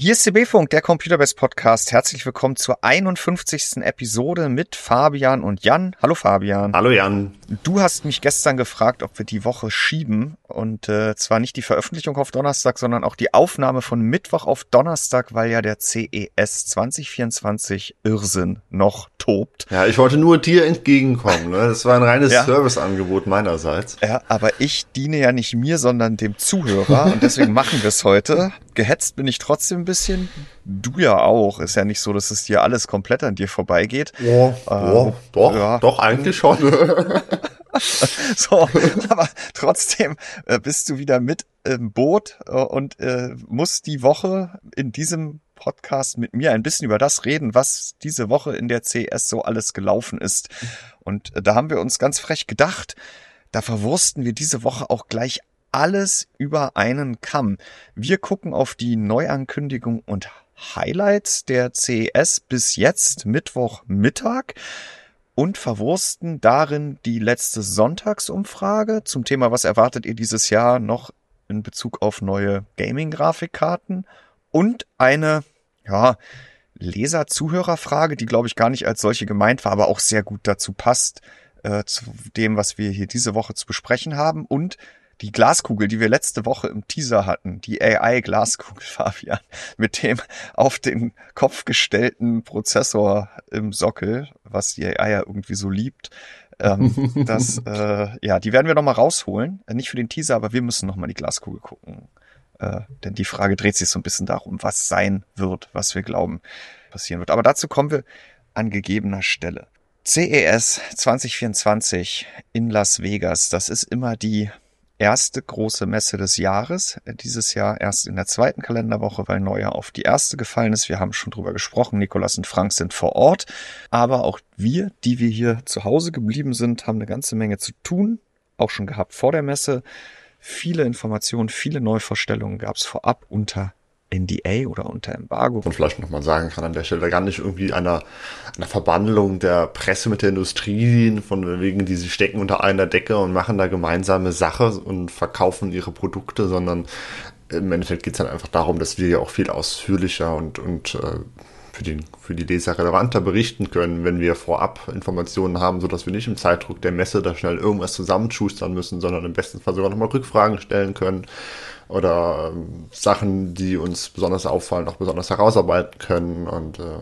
Hier ist CB-Funk, der Computerbest Podcast. Herzlich willkommen zur 51. Episode mit Fabian und Jan. Hallo Fabian. Hallo Jan. Du hast mich gestern gefragt, ob wir die Woche schieben und äh, zwar nicht die Veröffentlichung auf Donnerstag, sondern auch die Aufnahme von Mittwoch auf Donnerstag, weil ja der CES 2024 Irrsinn noch tobt. Ja, ich wollte nur dir entgegenkommen. Ne? Das war ein reines ja. Serviceangebot meinerseits. Ja, aber ich diene ja nicht mir, sondern dem Zuhörer und deswegen machen wir es heute. Gehetzt bin ich trotzdem ein bisschen. Du ja auch. Ist ja nicht so, dass es dir alles komplett an dir vorbeigeht. Ja, äh, doch, ja. doch, eigentlich schon. so, aber trotzdem äh, bist du wieder mit im Boot äh, und äh, musst die Woche in diesem Podcast mit mir ein bisschen über das reden, was diese Woche in der CS so alles gelaufen ist. Und äh, da haben wir uns ganz frech gedacht, da verwursten wir diese Woche auch gleich alles über einen Kamm. Wir gucken auf die Neuankündigung und Highlights der CES bis jetzt Mittwochmittag und verwursten darin die letzte Sonntagsumfrage. Zum Thema, was erwartet ihr dieses Jahr noch in Bezug auf neue Gaming-Grafikkarten? Und eine, ja, Leser-Zuhörerfrage, die glaube ich gar nicht als solche gemeint war, aber auch sehr gut dazu passt, äh, zu dem, was wir hier diese Woche zu besprechen haben. Und die Glaskugel, die wir letzte Woche im Teaser hatten, die AI-Glaskugel, Fabian, mit dem auf den Kopf gestellten Prozessor im Sockel, was die AI ja irgendwie so liebt, ähm, das, äh, ja, die werden wir nochmal rausholen. Äh, nicht für den Teaser, aber wir müssen nochmal die Glaskugel gucken. Äh, denn die Frage dreht sich so ein bisschen darum, was sein wird, was wir glauben passieren wird. Aber dazu kommen wir an gegebener Stelle. CES 2024 in Las Vegas, das ist immer die erste große Messe des Jahres. Dieses Jahr erst in der zweiten Kalenderwoche, weil Neujahr auf die erste gefallen ist. Wir haben schon drüber gesprochen. Nikolas und Frank sind vor Ort. Aber auch wir, die wir hier zu Hause geblieben sind, haben eine ganze Menge zu tun. Auch schon gehabt vor der Messe. Viele Informationen, viele Neuvorstellungen gab es vorab unter NDA oder unter Embargo. Und vielleicht nochmal sagen kann an der Stelle gar nicht irgendwie einer, einer Verbandlung der Presse mit der Industrie, von wegen, die sie stecken unter einer Decke und machen da gemeinsame Sache und verkaufen ihre Produkte, sondern im Endeffekt geht es dann einfach darum, dass wir ja auch viel ausführlicher und, und äh, für, den, für die Leser relevanter berichten können, wenn wir vorab Informationen haben, sodass wir nicht im Zeitdruck der Messe da schnell irgendwas zusammenschustern müssen, sondern im besten Fall sogar nochmal Rückfragen stellen können oder ähm, Sachen, die uns besonders auffallen, auch besonders herausarbeiten können. Und äh,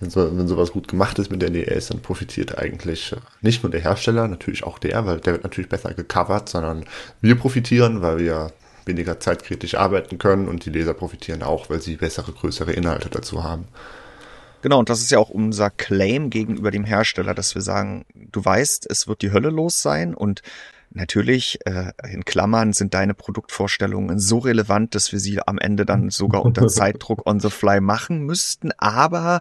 wenn, so, wenn sowas gut gemacht ist mit der NDS, dann profitiert eigentlich äh, nicht nur der Hersteller, natürlich auch der, weil der wird natürlich besser gecovert, sondern wir profitieren, weil wir weniger zeitkritisch arbeiten können und die Leser profitieren auch, weil sie bessere, größere Inhalte dazu haben. Genau, und das ist ja auch unser Claim gegenüber dem Hersteller, dass wir sagen, du weißt, es wird die Hölle los sein und Natürlich, äh, in Klammern sind deine Produktvorstellungen so relevant, dass wir sie am Ende dann sogar unter Zeitdruck on the fly machen müssten. Aber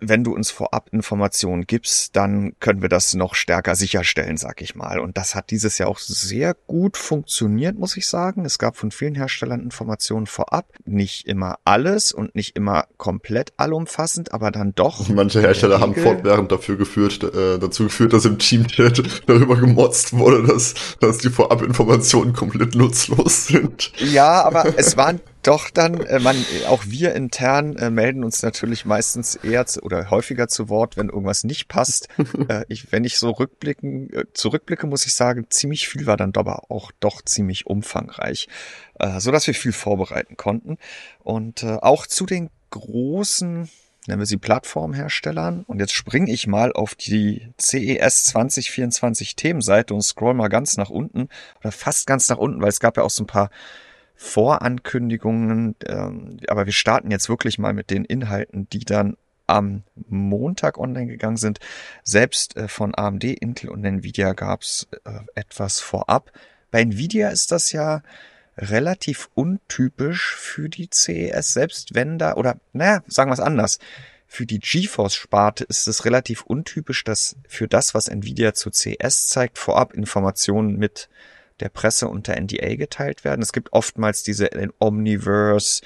wenn du uns vorab Informationen gibst, dann können wir das noch stärker sicherstellen, sag ich mal. Und das hat dieses Jahr auch sehr gut funktioniert, muss ich sagen. Es gab von vielen Herstellern Informationen vorab. Nicht immer alles und nicht immer komplett allumfassend, aber dann doch. Manche Hersteller haben fortwährend dafür geführt, äh, dazu geführt, dass im Teamchat darüber gemotzt wurde, dass, dass die Vorabinformationen komplett nutzlos sind. Ja, aber es waren doch dann, äh, man, auch wir intern äh, melden uns natürlich meistens eher zu, oder häufiger zu Wort, wenn irgendwas nicht passt. äh, ich, wenn ich so rückblicken, äh, zurückblicke, muss ich sagen, ziemlich viel war dann aber auch doch ziemlich umfangreich, äh, so dass wir viel vorbereiten konnten. Und äh, auch zu den großen nennen wir sie Plattformherstellern. Und jetzt springe ich mal auf die CES 2024 Themenseite und scroll mal ganz nach unten oder fast ganz nach unten, weil es gab ja auch so ein paar Vorankündigungen. Ähm, aber wir starten jetzt wirklich mal mit den Inhalten, die dann am Montag online gegangen sind. Selbst äh, von AMD, Intel und Nvidia gab es äh, etwas vorab. Bei Nvidia ist das ja relativ untypisch für die CES, selbst wenn da, oder naja, sagen wir es anders. Für die GeForce-Sparte ist es relativ untypisch, dass für das, was Nvidia zu CES zeigt, vorab Informationen mit der Presse unter NDA geteilt werden. Es gibt oftmals diese Omniverse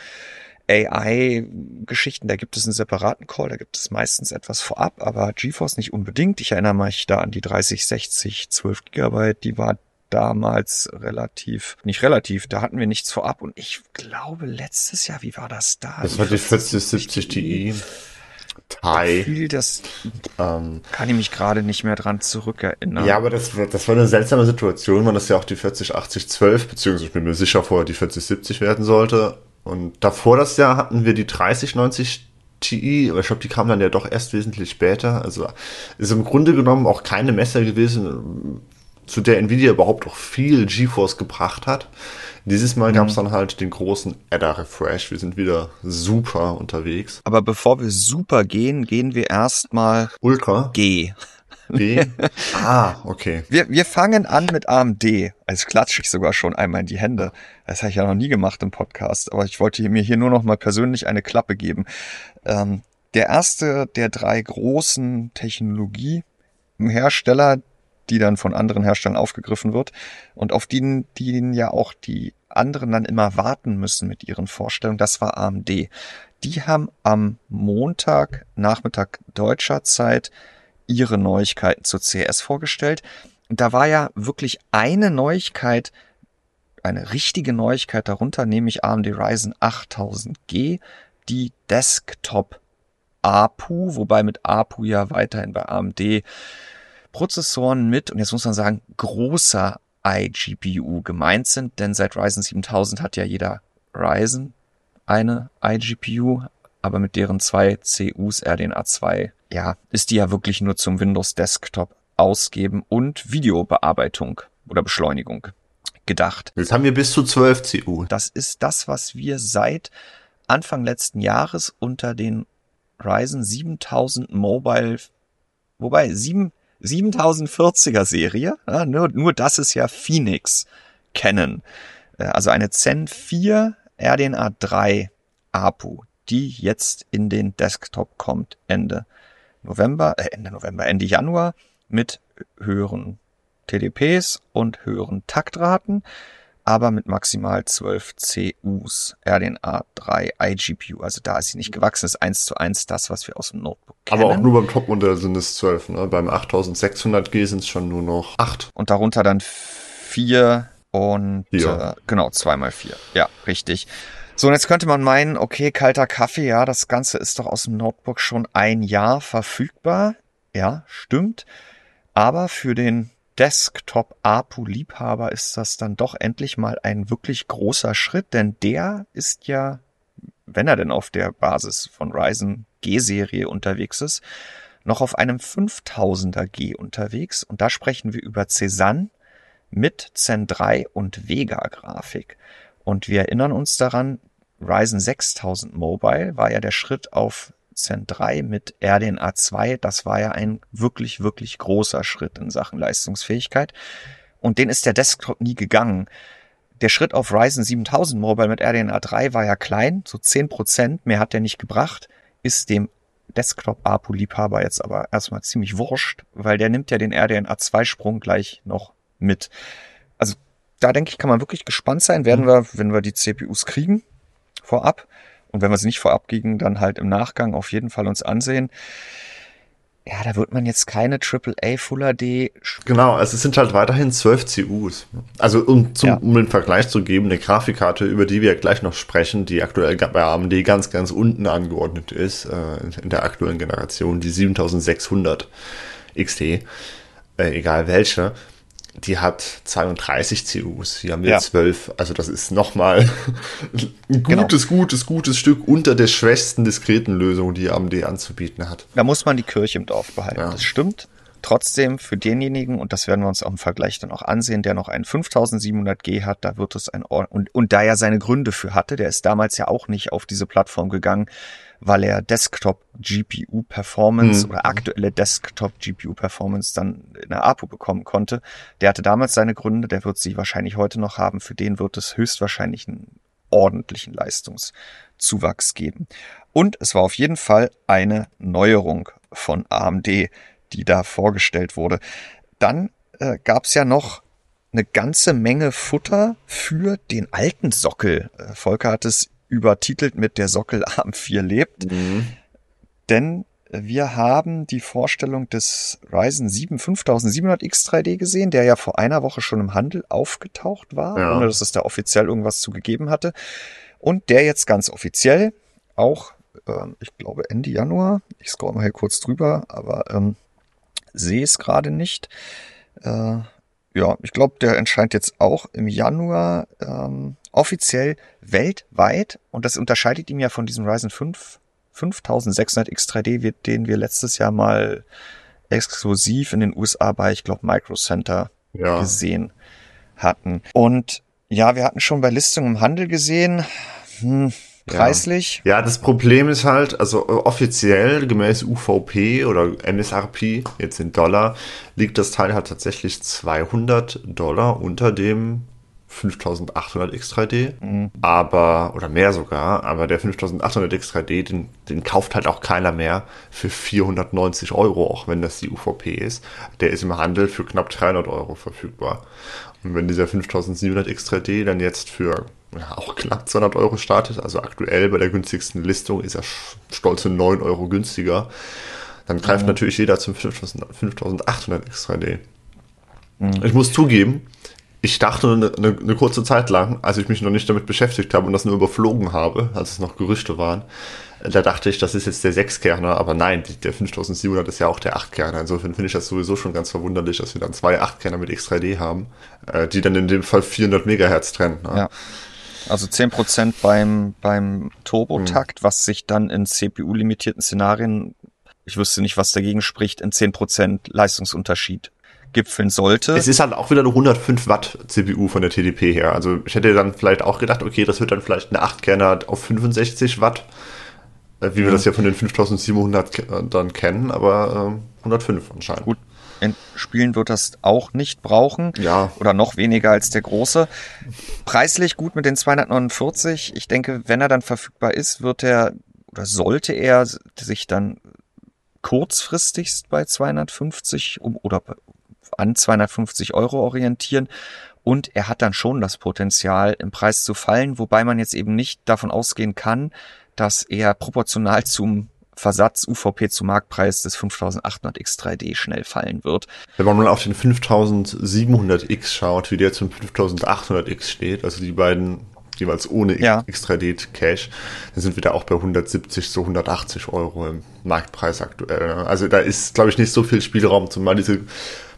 AI-Geschichten, da gibt es einen separaten Call, da gibt es meistens etwas vorab, aber GeForce nicht unbedingt. Ich erinnere mich da an die 3060 12 Gigabyte, die war damals relativ, nicht relativ, da hatten wir nichts vorab und ich glaube letztes Jahr, wie war das da? Das war die 4070 Ti. Thai. Viel, das ähm, kann ich mich gerade nicht mehr dran zurückerinnern. Ja, aber das, das war eine seltsame Situation, weil das ja auch die 408012, beziehungsweise ich bin mir sicher vorher die 4070 werden sollte. Und davor das Jahr hatten wir die 3090 Ti, aber ich glaube, die kam dann ja doch erst wesentlich später. Also ist im Grunde genommen auch keine Messer gewesen, zu der Nvidia überhaupt auch viel GeForce gebracht hat. Dieses Mal mhm. gab es dann halt den großen Adder Refresh. Wir sind wieder super unterwegs. Aber bevor wir super gehen, gehen wir erstmal Ultra G. B? ah, okay. Wir, wir fangen an mit AMD. Als klatsche ich sogar schon einmal in die Hände. Das habe ich ja noch nie gemacht im Podcast, aber ich wollte mir hier nur noch mal persönlich eine Klappe geben. Ähm, der erste der drei großen Technologiehersteller, die dann von anderen Herstellern aufgegriffen wird und auf die, die ja auch die anderen dann immer warten müssen mit ihren Vorstellungen, das war AMD. Die haben am Montag Nachmittag deutscher Zeit ihre Neuigkeiten zur CS vorgestellt. Und da war ja wirklich eine Neuigkeit, eine richtige Neuigkeit darunter, nämlich AMD Ryzen 8000G, die Desktop APU, wobei mit APU ja weiterhin bei AMD Prozessoren mit, und jetzt muss man sagen, großer iGPU gemeint sind, denn seit Ryzen 7000 hat ja jeder Ryzen eine iGPU, aber mit deren zwei CUs RDNA 2, ja, ist die ja wirklich nur zum Windows Desktop ausgeben und Videobearbeitung oder Beschleunigung gedacht. Jetzt haben wir bis zu 12 CU. Das ist das, was wir seit Anfang letzten Jahres unter den Ryzen 7000 Mobile, wobei 7, 7040er Serie, ja, nur, nur das ist ja Phoenix kennen. Äh, also eine Zen 4 RDNA 3 APU, die jetzt in den Desktop kommt Ende November, äh Ende November, Ende Januar mit höheren TDPs und höheren Taktraten aber mit maximal 12 CUs, RDNA 3 iGPU. Also da ist sie nicht gewachsen, ist eins zu eins das, was wir aus dem Notebook kennen. Aber auch nur beim Topmodell sind es 12, ne? Beim 8600G sind es schon nur noch 8. Und darunter dann 4 und äh, genau, 2 mal 4. Ja, richtig. So, und jetzt könnte man meinen, okay, kalter Kaffee, ja, das Ganze ist doch aus dem Notebook schon ein Jahr verfügbar. Ja, stimmt. Aber für den Desktop-APU-Liebhaber ist das dann doch endlich mal ein wirklich großer Schritt, denn der ist ja, wenn er denn auf der Basis von Ryzen G-Serie unterwegs ist, noch auf einem 5000er G unterwegs und da sprechen wir über Cezanne mit Zen 3 und Vega Grafik. Und wir erinnern uns daran, Ryzen 6000 Mobile war ja der Schritt auf Zen 3 mit RDNA 2, das war ja ein wirklich, wirklich großer Schritt in Sachen Leistungsfähigkeit. Und den ist der Desktop nie gegangen. Der Schritt auf Ryzen 7000 Mobile mit RDNA 3 war ja klein, so 10 Prozent, mehr hat der nicht gebracht, ist dem Desktop-APU-Liebhaber jetzt aber erstmal ziemlich wurscht, weil der nimmt ja den RDNA 2-Sprung gleich noch mit. Also da denke ich, kann man wirklich gespannt sein. Werden mhm. wir, wenn wir die CPUs kriegen, vorab. Und wenn wir sie nicht vorab kriegen, dann halt im Nachgang auf jeden Fall uns ansehen. Ja, da wird man jetzt keine AAA Full HD. Genau, also es sind halt weiterhin 12 CUs. Also um, zum, ja. um den Vergleich zu geben, eine Grafikkarte, über die wir gleich noch sprechen, die aktuell bei AMD ganz, ganz unten angeordnet ist, äh, in der aktuellen Generation, die 7600 XT, äh, egal welche, die hat 32 CUs, hier haben wir ja. 12. Also das ist nochmal ein genau. gutes, genau. gutes, gutes Stück unter der schwächsten diskreten Lösung, die AMD anzubieten hat. Da muss man die Kirche im Dorf behalten. Ja. Das stimmt. Trotzdem für denjenigen, und das werden wir uns auch im Vergleich dann auch ansehen, der noch einen 5700G hat, da wird es ein Or und, und da er seine Gründe für hatte, der ist damals ja auch nicht auf diese Plattform gegangen, weil er Desktop GPU Performance mhm. oder aktuelle Desktop GPU Performance dann in der APU bekommen konnte. Der hatte damals seine Gründe, der wird sie wahrscheinlich heute noch haben. Für den wird es höchstwahrscheinlich einen ordentlichen Leistungszuwachs geben. Und es war auf jeden Fall eine Neuerung von AMD, die da vorgestellt wurde. Dann äh, gab es ja noch eine ganze Menge Futter für den alten Sockel. Äh, Volker hat es übertitelt mit Der Sockel am 4 lebt. Mhm. Denn wir haben die Vorstellung des Ryzen 7 5700X 3D gesehen, der ja vor einer Woche schon im Handel aufgetaucht war, ja. ohne dass es da offiziell irgendwas zu gegeben hatte. Und der jetzt ganz offiziell auch, ähm, ich glaube Ende Januar, ich scroll mal hier kurz drüber, aber ähm, sehe es gerade nicht. Äh, ja, ich glaube, der erscheint jetzt auch im Januar ähm, offiziell weltweit und das unterscheidet ihn ja von diesem Ryzen 5 5600 X3D, den wir letztes Jahr mal exklusiv in den USA bei, ich glaube, Micro Center ja. gesehen hatten. Und ja, wir hatten schon bei Listungen im Handel gesehen, hm, preislich. Ja. ja, das Problem ist halt, also offiziell gemäß UVP oder MSRP, jetzt in Dollar, liegt das Teil halt tatsächlich 200 Dollar unter dem 5800 X3D, mhm. aber, oder mehr sogar, aber der 5800 X3D, den, den kauft halt auch keiner mehr für 490 Euro, auch wenn das die UVP ist. Der ist im Handel für knapp 300 Euro verfügbar. Und wenn dieser 5700 X3D dann jetzt für ja, auch knapp 200 Euro startet, also aktuell bei der günstigsten Listung ist er stolze 9 Euro günstiger, dann greift mhm. natürlich jeder zum 5800 X3D. Mhm. Ich muss zugeben, ich dachte eine, eine, eine, kurze Zeit lang, als ich mich noch nicht damit beschäftigt habe und das nur überflogen habe, als es noch Gerüchte waren, da dachte ich, das ist jetzt der Sechskerner, aber nein, der 5700 ist ja auch der Achtkerner. Insofern finde ich das sowieso schon ganz verwunderlich, dass wir dann zwei Achtkerner mit X3D haben, äh, die dann in dem Fall 400 Megahertz trennen. Ne? Ja. Also 10% beim, beim Turbotakt, hm. was sich dann in CPU-limitierten Szenarien, ich wüsste nicht, was dagegen spricht, in 10% Leistungsunterschied gipfeln sollte. Es ist halt auch wieder eine 105 Watt CPU von der TDP her. Also ich hätte dann vielleicht auch gedacht, okay, das wird dann vielleicht eine 8-Kerner auf 65 Watt, äh, wie wir das ja von den 5700 äh, dann kennen, aber äh, 105 anscheinend. Gut. In Spielen wird das auch nicht brauchen. Ja. Oder noch weniger als der große. Preislich gut mit den 249. Ich denke, wenn er dann verfügbar ist, wird er oder sollte er sich dann kurzfristigst bei 250 um, oder an 250 Euro orientieren. Und er hat dann schon das Potenzial, im Preis zu fallen, wobei man jetzt eben nicht davon ausgehen kann, dass er proportional zum Versatz UVP zu Marktpreis des 5800 X3D schnell fallen wird. Wenn man mal auf den 5700X schaut, wie der zum 5800X steht, also die beiden jeweils ohne ja. X3D Cache, dann sind wir da auch bei 170 zu 180 Euro im Marktpreis aktuell. Also da ist, glaube ich, nicht so viel Spielraum, zumal diese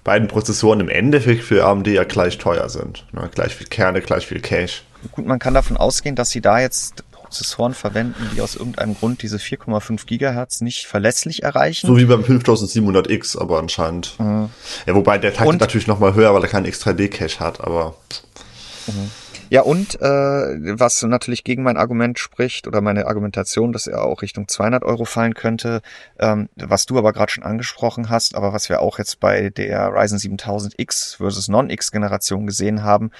beiden Prozessoren im Endeffekt für AMD ja gleich teuer sind. Ne? Gleich viel Kerne, gleich viel Cache. Gut, man kann davon ausgehen, dass sie da jetzt Prozessoren verwenden, die aus irgendeinem Grund diese 4,5 Gigahertz nicht verlässlich erreichen. So wie beim 5700X, aber anscheinend. Mhm. Ja, wobei der Takt natürlich nochmal höher, weil er keinen X3D-Cache hat, aber. Mhm. Ja, und äh, was natürlich gegen mein Argument spricht oder meine Argumentation, dass er auch Richtung 200 Euro fallen könnte, ähm, was du aber gerade schon angesprochen hast, aber was wir auch jetzt bei der Ryzen 7000X versus Non-X-Generation gesehen haben,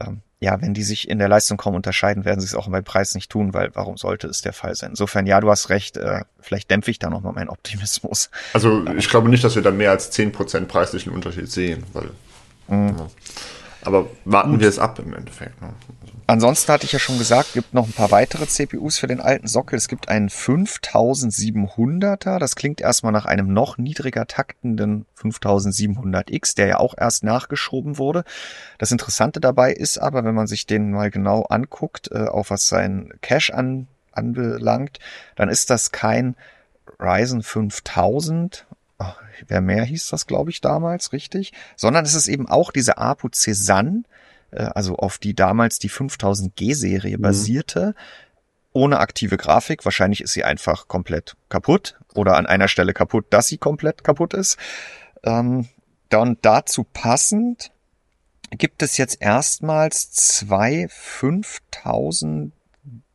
ähm, ja, wenn die sich in der Leistung kaum unterscheiden, werden sie es auch beim Preis nicht tun, weil warum sollte es der Fall sein? Insofern, ja, du hast recht, äh, vielleicht dämpfe ich da nochmal meinen Optimismus. Also ich glaube nicht, dass wir da mehr als 10% preislichen Unterschied sehen, weil. Mhm. Ja. Aber warten Gut. wir es ab im Endeffekt. Ne? Also. Ansonsten hatte ich ja schon gesagt, gibt noch ein paar weitere CPUs für den alten Sockel. Es gibt einen 5700er. Das klingt erstmal nach einem noch niedriger taktenden 5700X, der ja auch erst nachgeschoben wurde. Das Interessante dabei ist aber, wenn man sich den mal genau anguckt, äh, auch was sein Cache an, anbelangt, dann ist das kein Ryzen 5000 wer mehr hieß das, glaube ich, damals, richtig? Sondern es ist eben auch diese Apu Cezanne, äh, also auf die damals die 5000G-Serie mhm. basierte, ohne aktive Grafik. Wahrscheinlich ist sie einfach komplett kaputt oder an einer Stelle kaputt, dass sie komplett kaputt ist. Ähm, dann dazu passend gibt es jetzt erstmals zwei 5000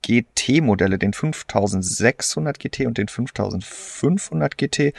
GT-Modelle, den 5600 GT und den 5500 GT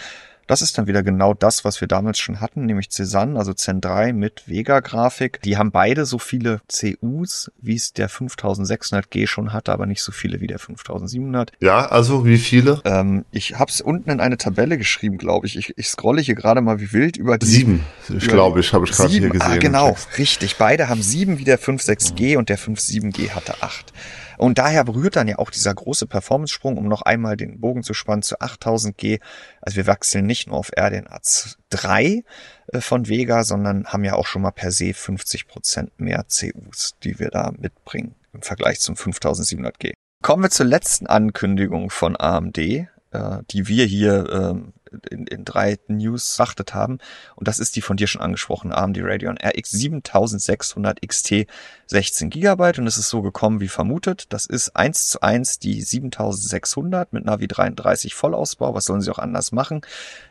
das ist dann wieder genau das, was wir damals schon hatten, nämlich Cezanne, also Zen 3 mit Vega-Grafik. Die haben beide so viele CUs, wie es der 5600G schon hatte, aber nicht so viele wie der 5700. Ja, also wie viele? Ähm, ich habe es unten in eine Tabelle geschrieben, glaube ich. ich. Ich scrolle hier gerade mal wie wild über die. Sieben, ich glaube ich, habe ich gerade hier gesehen. Ah, genau, richtig. Beide haben sieben wie der 56G mhm. und der 57G hatte acht. Und daher berührt dann ja auch dieser große Performance-Sprung, um noch einmal den Bogen zu spannen, zu 8000G. Also wir wechseln nicht nur auf RDNA 3 äh, von Vega, sondern haben ja auch schon mal per se 50 Prozent mehr CUs, die wir da mitbringen im Vergleich zum 5700G. Kommen wir zur letzten Ankündigung von AMD, äh, die wir hier ähm, in, in drei News beachtet haben. Und das ist die von dir schon angesprochene AMD Radeon RX 7600 XT 16 GB. Und es ist so gekommen wie vermutet. Das ist eins zu eins die 7600 mit Navi 33 Vollausbau. Was sollen sie auch anders machen?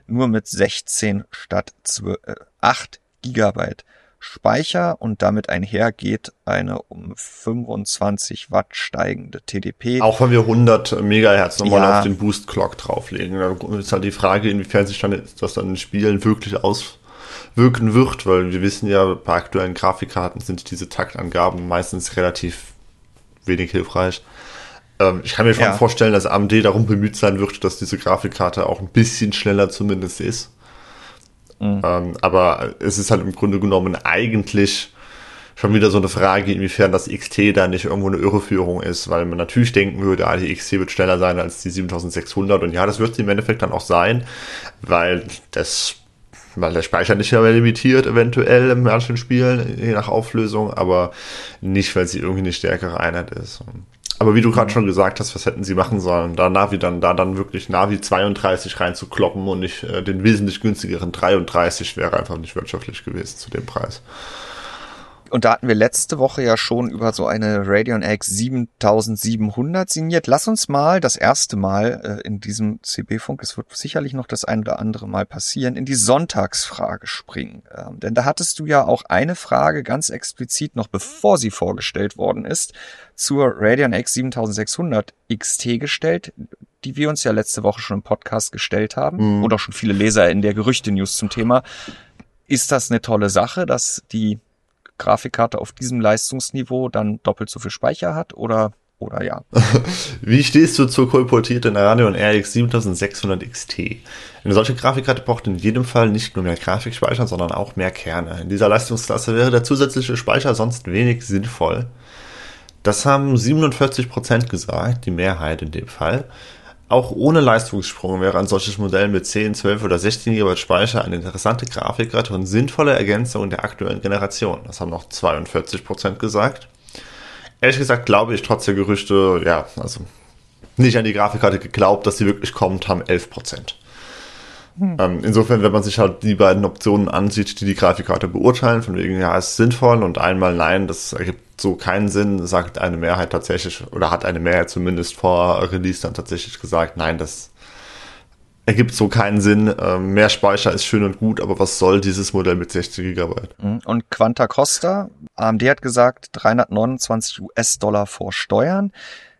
Nur mit 16 statt 12, äh, 8 Gigabyte Speicher und damit einhergeht eine um 25 Watt steigende TDP. Auch wenn wir 100 Megahertz nochmal ja. auf den Boost Clock drauflegen. Da ist halt die Frage, inwiefern sich dann das dann in Spielen wirklich auswirken wird, weil wir wissen ja, bei aktuellen Grafikkarten sind diese Taktangaben meistens relativ wenig hilfreich. Ähm, ich kann mir schon ja. vorstellen, dass AMD darum bemüht sein wird, dass diese Grafikkarte auch ein bisschen schneller zumindest ist. Mhm. Ähm, aber es ist halt im Grunde genommen eigentlich schon wieder so eine Frage, inwiefern das XT da nicht irgendwo eine Irreführung ist, weil man natürlich denken würde, ah, die XT wird schneller sein als die 7600 und ja, das wird sie im Endeffekt dann auch sein, weil das weil der Speicher nicht mehr limitiert, eventuell in manchen Spielen, je nach Auflösung, aber nicht, weil sie irgendwie eine stärkere Einheit ist. Aber wie du gerade schon gesagt hast, was hätten sie machen sollen? Da Navi dann, da dann wirklich Navi 32 reinzukloppen und nicht äh, den wesentlich günstigeren 33 wäre einfach nicht wirtschaftlich gewesen zu dem Preis. Und da hatten wir letzte Woche ja schon über so eine Radeon X 7700 signiert. Lass uns mal das erste Mal äh, in diesem CB-Funk, es wird sicherlich noch das ein oder andere Mal passieren, in die Sonntagsfrage springen. Ähm, denn da hattest du ja auch eine Frage ganz explizit noch bevor sie vorgestellt worden ist, zur Radeon X 7600 XT gestellt, die wir uns ja letzte Woche schon im Podcast gestellt haben mhm. und auch schon viele Leser in der Gerüchte-News zum Thema. Ist das eine tolle Sache, dass die Grafikkarte auf diesem Leistungsniveau dann doppelt so viel Speicher hat oder oder ja. Wie stehst du zur kolportierten Radeon RX 7600 XT? Eine solche Grafikkarte braucht in jedem Fall nicht nur mehr Grafikspeicher, sondern auch mehr Kerne. In dieser Leistungsklasse wäre der zusätzliche Speicher sonst wenig sinnvoll. Das haben 47% gesagt, die Mehrheit in dem Fall. Auch ohne Leistungssprung wäre ein solches Modell mit 10, 12 oder 16 GB Speicher eine interessante Grafikkarte und sinnvolle Ergänzung der aktuellen Generation. Das haben noch 42% gesagt. Ehrlich gesagt glaube ich trotz der Gerüchte, ja, also nicht an die Grafikkarte geglaubt, dass sie wirklich kommt, haben 11%. Hm. Ähm, insofern, wenn man sich halt die beiden Optionen ansieht, die die Grafikkarte beurteilen, von wegen, ja, ist sinnvoll und einmal nein, das ergibt so keinen Sinn, sagt eine Mehrheit tatsächlich, oder hat eine Mehrheit zumindest vor Release dann tatsächlich gesagt, nein, das ergibt so keinen Sinn. Ähm, mehr Speicher ist schön und gut, aber was soll dieses Modell mit 60 GB? Mhm. Und Quanta Costa, AMD hat gesagt 329 US-Dollar vor Steuern.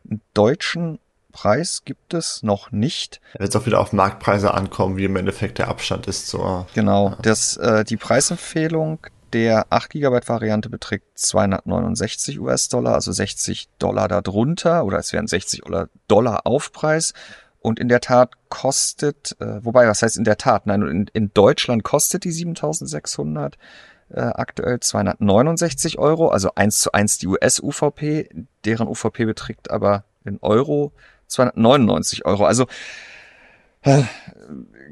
Einen deutschen Preis gibt es noch nicht. Wird auch wieder auf Marktpreise ankommen, wie im Endeffekt der Abstand ist zur. Genau, das, äh, die Preisempfehlung der 8 GB Variante beträgt 269 US-Dollar, also 60 Dollar darunter, oder es wären 60 Dollar Aufpreis. Und in der Tat kostet, äh, wobei, was heißt in der Tat? Nein, in, in Deutschland kostet die 7600 äh, aktuell 269 Euro, also eins zu eins die US-UVP, deren UVP beträgt aber in Euro 299 Euro. Also äh,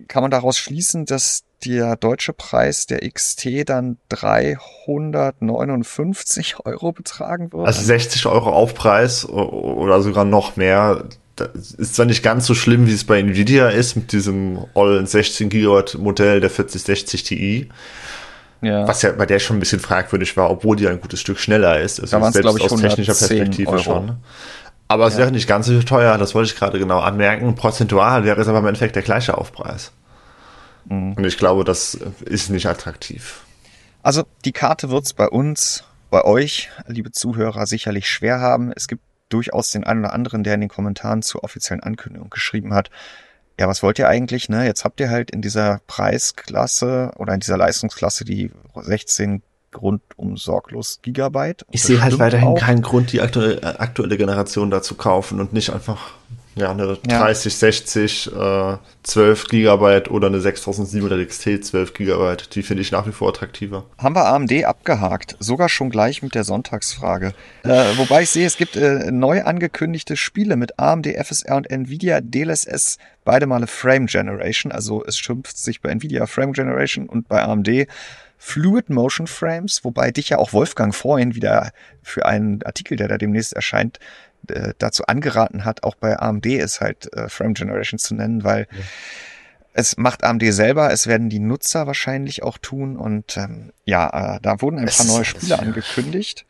kann man daraus schließen, dass der deutsche Preis der XT dann 359 Euro betragen wird. Also 60 Euro Aufpreis oder sogar noch mehr. Das ist zwar nicht ganz so schlimm, wie es bei Nvidia ist, mit diesem ollen 16 Gigawatt Modell der 4060 Ti. Ja. Was ja bei der schon ein bisschen fragwürdig war, obwohl die ein gutes Stück schneller ist. Also da selbst aus technischer Perspektive Euro. schon. Aber es ja. wäre nicht ganz so teuer, das wollte ich gerade genau anmerken. Prozentual wäre es aber im Endeffekt der gleiche Aufpreis. Mhm. Und ich glaube, das ist nicht attraktiv. Also die Karte wird es bei uns, bei euch, liebe Zuhörer, sicherlich schwer haben. Es gibt durchaus den einen oder anderen, der in den Kommentaren zur offiziellen Ankündigung geschrieben hat, ja, was wollt ihr eigentlich? Ne? Jetzt habt ihr halt in dieser Preisklasse oder in dieser Leistungsklasse die 16 rundum sorglos Gigabyte. Ich sehe halt weiterhin auch. keinen Grund, die aktuelle, aktuelle Generation da zu kaufen und nicht einfach Ja, eine ja. 3060 äh, 12 Gigabyte oder eine 6700 XT 12 Gigabyte, die finde ich nach wie vor attraktiver. Haben wir AMD abgehakt, sogar schon gleich mit der Sonntagsfrage. Äh, wobei ich sehe, es gibt äh, neu angekündigte Spiele mit AMD, FSR und Nvidia DLSS, beide Male Frame Generation, also es schimpft sich bei Nvidia Frame Generation und bei AMD Fluid Motion Frames, wobei dich ja auch Wolfgang vorhin wieder für einen Artikel, der da demnächst erscheint, äh, dazu angeraten hat, auch bei AMD ist halt äh, Frame Generation zu nennen, weil ja. es macht AMD selber, es werden die Nutzer wahrscheinlich auch tun und ähm, ja, äh, da wurden ein es paar neue Spiele ja. angekündigt.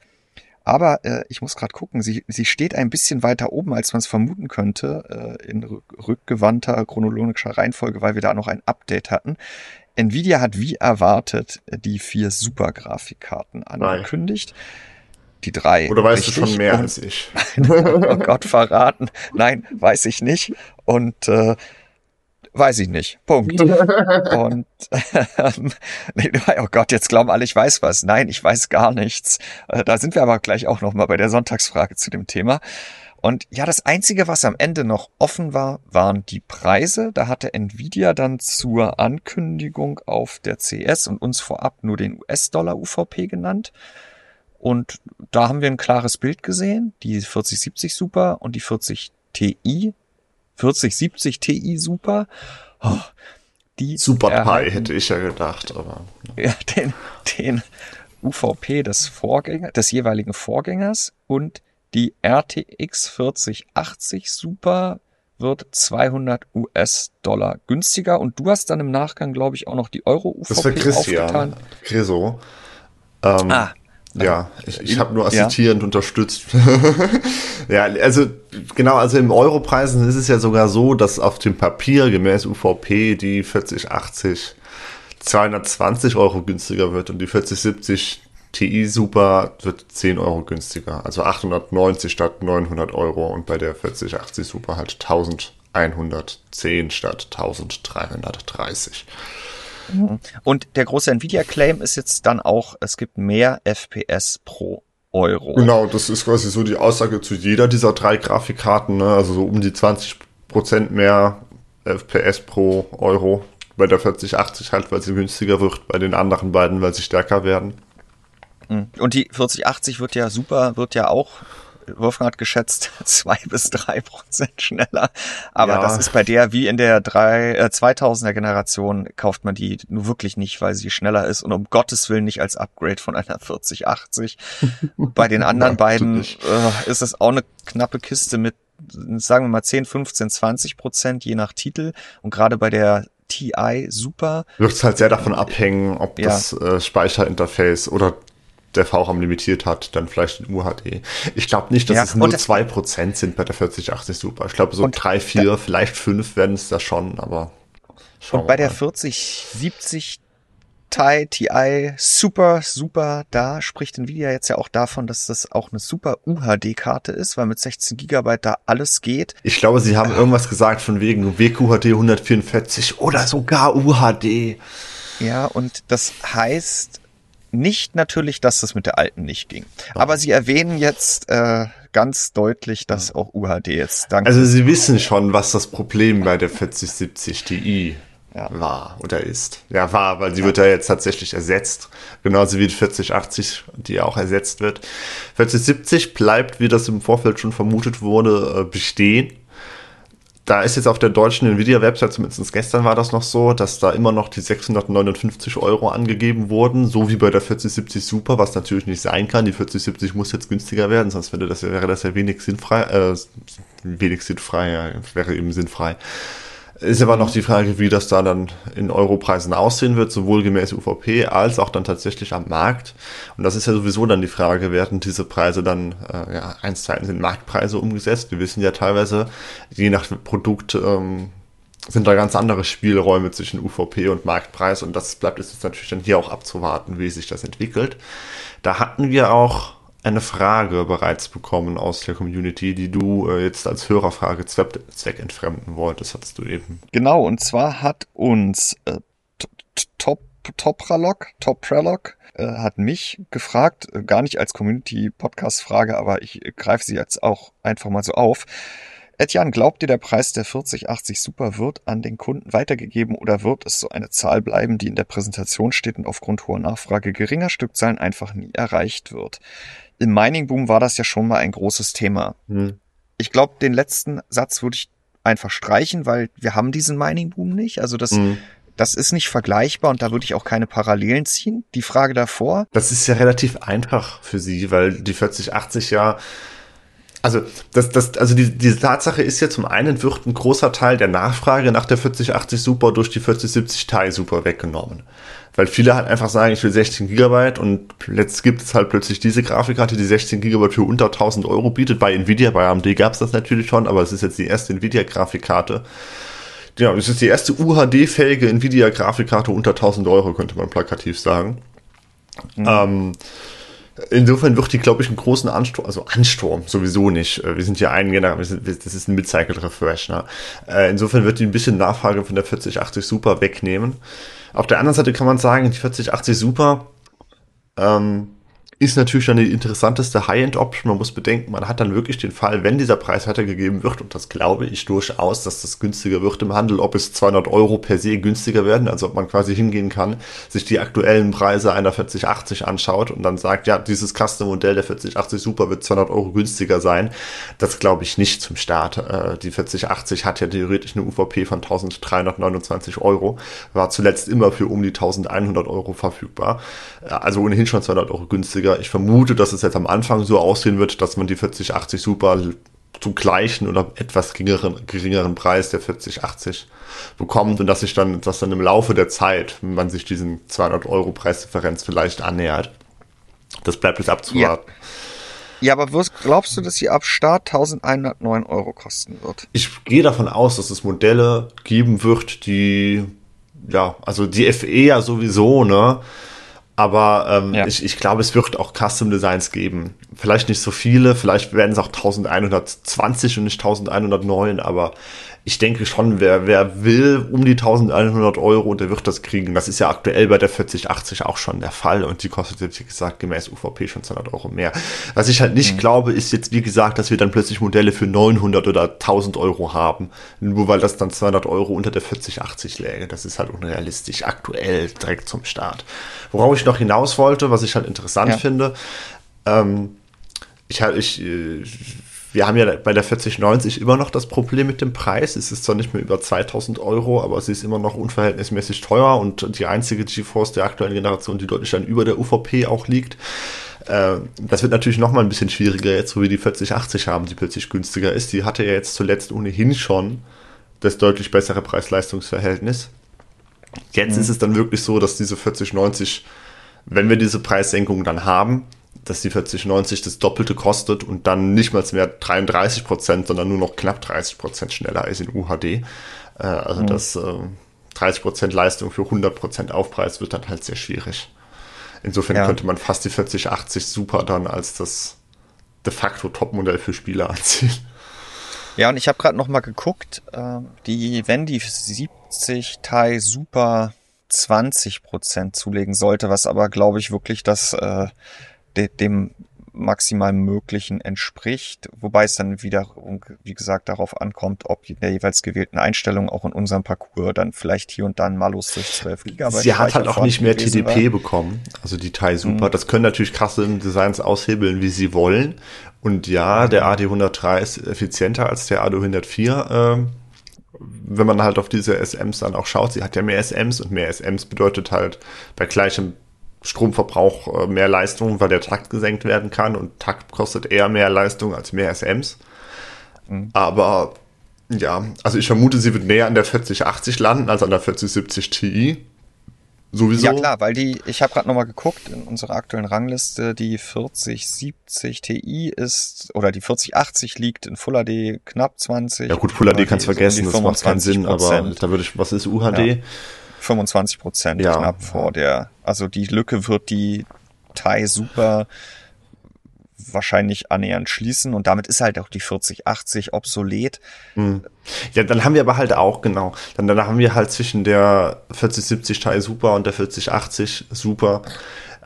Aber äh, ich muss gerade gucken, sie, sie steht ein bisschen weiter oben, als man es vermuten könnte, äh, in rückgewandter chronologischer Reihenfolge, weil wir da noch ein Update hatten. Nvidia hat wie erwartet die vier Super-Grafikkarten angekündigt. Nein. Die drei. Oder weißt richtig? du schon mehr Und, als ich? oh Gott, verraten. Nein, weiß ich nicht. Und äh, weiß ich nicht. Punkt. Und ähm, oh Gott, jetzt glauben alle, ich weiß was. Nein, ich weiß gar nichts. Äh, da sind wir aber gleich auch noch mal bei der Sonntagsfrage zu dem Thema. Und ja, das Einzige, was am Ende noch offen war, waren die Preise. Da hatte Nvidia dann zur Ankündigung auf der CS und uns vorab nur den US-Dollar UVP genannt. Und da haben wir ein klares Bild gesehen. Die 4070 Super und die 40 Ti. 4070 Ti Super. Oh, die Super Pi hätte ich ja gedacht, aber. Ne. Ja, den, den UVP des Vorgängers, des jeweiligen Vorgängers und die RTX 4080 Super wird 200 US-Dollar günstiger und du hast dann im Nachgang, glaube ich, auch noch die Euro-UVP das war Christian, aufgetan. Creso. Ähm, ah, ja, ich, ich habe nur assistierend ja. unterstützt. ja, also genau, also im Europreisen ist es ja sogar so, dass auf dem Papier gemäß UVP die 4080 220 Euro günstiger wird und die 4070 TI Super wird 10 Euro günstiger, also 890 statt 900 Euro und bei der 4080 Super halt 1110 statt 1330. Mhm. Und der große Nvidia-Claim ist jetzt dann auch, es gibt mehr FPS pro Euro. Genau, das ist quasi so die Aussage zu jeder dieser drei Grafikkarten, ne? also so um die 20 Prozent mehr FPS pro Euro. Bei der 4080 halt, weil sie günstiger wird, bei den anderen beiden, weil sie stärker werden. Mhm. Und die 4080 wird ja super, wird ja auch, Wolfgang hat geschätzt, zwei bis drei Prozent schneller. Aber ja. das ist bei der, wie in der drei, äh, 2000er Generation, kauft man die nur wirklich nicht, weil sie schneller ist und um Gottes Willen nicht als Upgrade von einer 4080. bei den anderen ja, beiden äh, ist es auch eine knappe Kiste mit, sagen wir mal 10, 15, 20 Prozent, je nach Titel. Und gerade bei der TI Super. Wird es halt sehr davon abhängen, ob ja. das äh, Speicherinterface oder der VRAM limitiert hat, dann vielleicht in UHD. Ich glaube nicht, dass ja, es nur zwei Prozent sind bei der 4080 Super. Ich glaube so drei, vier, vielleicht fünf werden es da schon, aber und bei der 4070 Ti TI super, super, da spricht Nvidia jetzt ja auch davon, dass das auch eine super UHD-Karte ist, weil mit 16 Gigabyte da alles geht. Ich glaube, sie haben äh, irgendwas gesagt von wegen WQHD 144 oder sogar UHD. Ja, und das heißt, nicht natürlich, dass das mit der alten nicht ging. Aber sie erwähnen jetzt äh, ganz deutlich, dass auch UHD jetzt dank. Also sie wissen schon, was das Problem bei der 4070 Ti ja. war oder ist. Ja, war, weil sie ja. wird ja jetzt tatsächlich ersetzt. Genauso wie die 4080, die auch ersetzt wird. 4070 bleibt, wie das im Vorfeld schon vermutet wurde, äh, bestehen da ist jetzt auf der deutschen Nvidia-Website, zumindest gestern war das noch so, dass da immer noch die 659 Euro angegeben wurden, so wie bei der 4070 Super, was natürlich nicht sein kann. Die 4070 muss jetzt günstiger werden, sonst wäre das, wäre das ja wenig sinnfrei, äh, wenig sinnfrei, ja, wäre eben sinnfrei. Ist aber noch die Frage, wie das da dann in Europreisen aussehen wird, sowohl gemäß UVP als auch dann tatsächlich am Markt. Und das ist ja sowieso dann die Frage, werden diese Preise dann, äh, ja, eins zu eins in Marktpreise umgesetzt? Wir wissen ja teilweise, je nach Produkt, ähm, sind da ganz andere Spielräume zwischen UVP und Marktpreis und das bleibt jetzt natürlich dann hier auch abzuwarten, wie sich das entwickelt. Da hatten wir auch eine Frage bereits bekommen aus der Community, die du äh, jetzt als Hörerfrage zweck, zweckentfremden wolltest, hattest du eben. Genau, und zwar hat uns äh, Top Topralog, Topralog äh, hat mich gefragt, äh, gar nicht als Community-Podcast-Frage, aber ich greife sie jetzt auch einfach mal so auf. Etienne, glaubt ihr, der Preis der 4080 Super wird an den Kunden weitergegeben oder wird es so eine Zahl bleiben, die in der Präsentation steht und aufgrund hoher Nachfrage geringer Stückzahlen einfach nie erreicht wird? Im Mining-Boom war das ja schon mal ein großes Thema. Hm. Ich glaube, den letzten Satz würde ich einfach streichen, weil wir haben diesen Mining-Boom nicht. Also das, hm. das ist nicht vergleichbar und da würde ich auch keine Parallelen ziehen. Die Frage davor. Das ist ja relativ einfach für Sie, weil die 4080 ja also, das, das, also die, diese Tatsache ist ja zum einen wird ein großer Teil der Nachfrage nach der 4080 Super durch die 4070 Ti Super weggenommen. Weil viele halt einfach sagen, ich will 16 Gigabyte und jetzt gibt es halt plötzlich diese Grafikkarte, die 16 Gigabyte für unter 1000 Euro bietet. Bei Nvidia, bei AMD gab es das natürlich schon, aber es ist jetzt die erste Nvidia-Grafikkarte. Ja, es ist die erste UHD-fähige Nvidia-Grafikkarte unter 1000 Euro, könnte man plakativ sagen. Mhm. Ähm, Insofern wird die, glaube ich, einen großen Ansturm, also Ansturm sowieso nicht. Äh, wir sind ja ein Generation, das ist ein Mid-Cycle Refresh. Ne? Äh, insofern wird die ein bisschen Nachfrage von der 4080 Super wegnehmen. Auf der anderen Seite kann man sagen, die 4080 Super ähm, ist natürlich dann die interessanteste High-End-Option. Man muss bedenken, man hat dann wirklich den Fall, wenn dieser Preis weitergegeben wird, und das glaube ich durchaus, dass das günstiger wird im Handel, ob es 200 Euro per se günstiger werden, also ob man quasi hingehen kann, sich die aktuellen Preise einer 4080 anschaut und dann sagt, ja, dieses Custom-Modell der 4080 Super wird 200 Euro günstiger sein. Das glaube ich nicht zum Start. Äh, die 4080 hat ja theoretisch eine UVP von 1329 Euro, war zuletzt immer für um die 1100 Euro verfügbar, äh, also ohnehin schon 200 Euro günstiger günstiger. Ich vermute, dass es jetzt am Anfang so aussehen wird, dass man die 4080 Super zum gleichen oder etwas geringeren, geringeren Preis der 4080 bekommt und dass sich dann, dass dann im Laufe der Zeit, wenn man sich diesen 200 Euro Preisdifferenz vielleicht annähert, das bleibt jetzt abzuwarten. Ja. Ja, aber glaubst du, dass sie ab Start 1109 Euro kosten wird? Ich gehe davon aus, dass es Modelle geben wird, die, ja, also die FE ja sowieso, ne, aber ähm, ja. ich, ich glaube, es wird auch Custom Designs geben. Vielleicht nicht so viele, vielleicht werden es auch 1120 und nicht 1109, aber ich denke schon, wer, wer will um die 1100 Euro, der wird das kriegen. Das ist ja aktuell bei der 4080 auch schon der Fall und die kostet jetzt, wie gesagt, gemäß UVP schon 200 Euro mehr. Was ich halt nicht mhm. glaube, ist jetzt, wie gesagt, dass wir dann plötzlich Modelle für 900 oder 1000 Euro haben, nur weil das dann 200 Euro unter der 4080 läge. Das ist halt unrealistisch, aktuell direkt zum Start. Worauf ich noch hinaus wollte, was ich halt interessant ja. finde, ähm, ich, halt, ich, ich wir haben ja bei der 4090 immer noch das Problem mit dem Preis. Es ist zwar nicht mehr über 2000 Euro, aber sie ist immer noch unverhältnismäßig teuer und die einzige GeForce der aktuellen Generation, die deutlich dann über der UVP auch liegt. Äh, das wird natürlich noch mal ein bisschen schwieriger jetzt, wo wir die 4080 haben, die plötzlich günstiger ist. Die hatte ja jetzt zuletzt ohnehin schon das deutlich bessere Preis-Leistungs-Verhältnis. Jetzt mhm. ist es dann wirklich so, dass diese 4090, wenn wir diese Preissenkung dann haben, dass die 4090 das Doppelte kostet und dann nicht mal mehr 33 Prozent, sondern nur noch knapp 30 Prozent schneller ist in UHD. Äh, also mhm. das äh, 30 Prozent Leistung für 100 Prozent Aufpreis wird dann halt sehr schwierig. Insofern ja. könnte man fast die 4080 super dann als das de facto Topmodell für Spieler anziehen. Ja, und ich habe gerade noch mal geguckt, äh, die, wenn die 70 Ti Super 20 Prozent zulegen sollte, was aber glaube ich wirklich das äh, de, dem maximal möglichen entspricht, wobei es dann wieder, wie gesagt, darauf ankommt, ob in der jeweils gewählten Einstellung auch in unserem Parcours dann vielleicht hier und dann malus durch 12 Gigabyte. Sie hat halt auch nicht mehr TDP war. bekommen, also die Thai Super. Mhm. Das können natürlich krasse Designs aushebeln, wie sie wollen. Und ja, der AD103 ist effizienter als der AD104. Äh, wenn man halt auf diese SMs dann auch schaut, sie hat ja mehr SMs und mehr SMs bedeutet halt bei gleichem Stromverbrauch äh, mehr Leistung, weil der Takt gesenkt werden kann und Takt kostet eher mehr Leistung als mehr SMs. Mhm. Aber ja, also ich vermute, sie wird näher an der 4080 landen als an der 4070 Ti. Sowieso. Ja klar, weil die, ich habe gerade nochmal geguckt in unserer aktuellen Rangliste, die 4070 Ti ist, oder die 4080 liegt in Full HD knapp 20. Ja gut, Full HD kannst du vergessen, das macht keinen Sinn, aber da würde ich, was ist UHD? Ja. 25 Prozent ja. knapp vor der, also die Lücke wird die Thai super wahrscheinlich annähernd schließen und damit ist halt auch die 4080 obsolet. Hm. Ja, dann haben wir aber halt auch, genau, dann, dann haben wir halt zwischen der 4070 Thai Super und der 4080 Super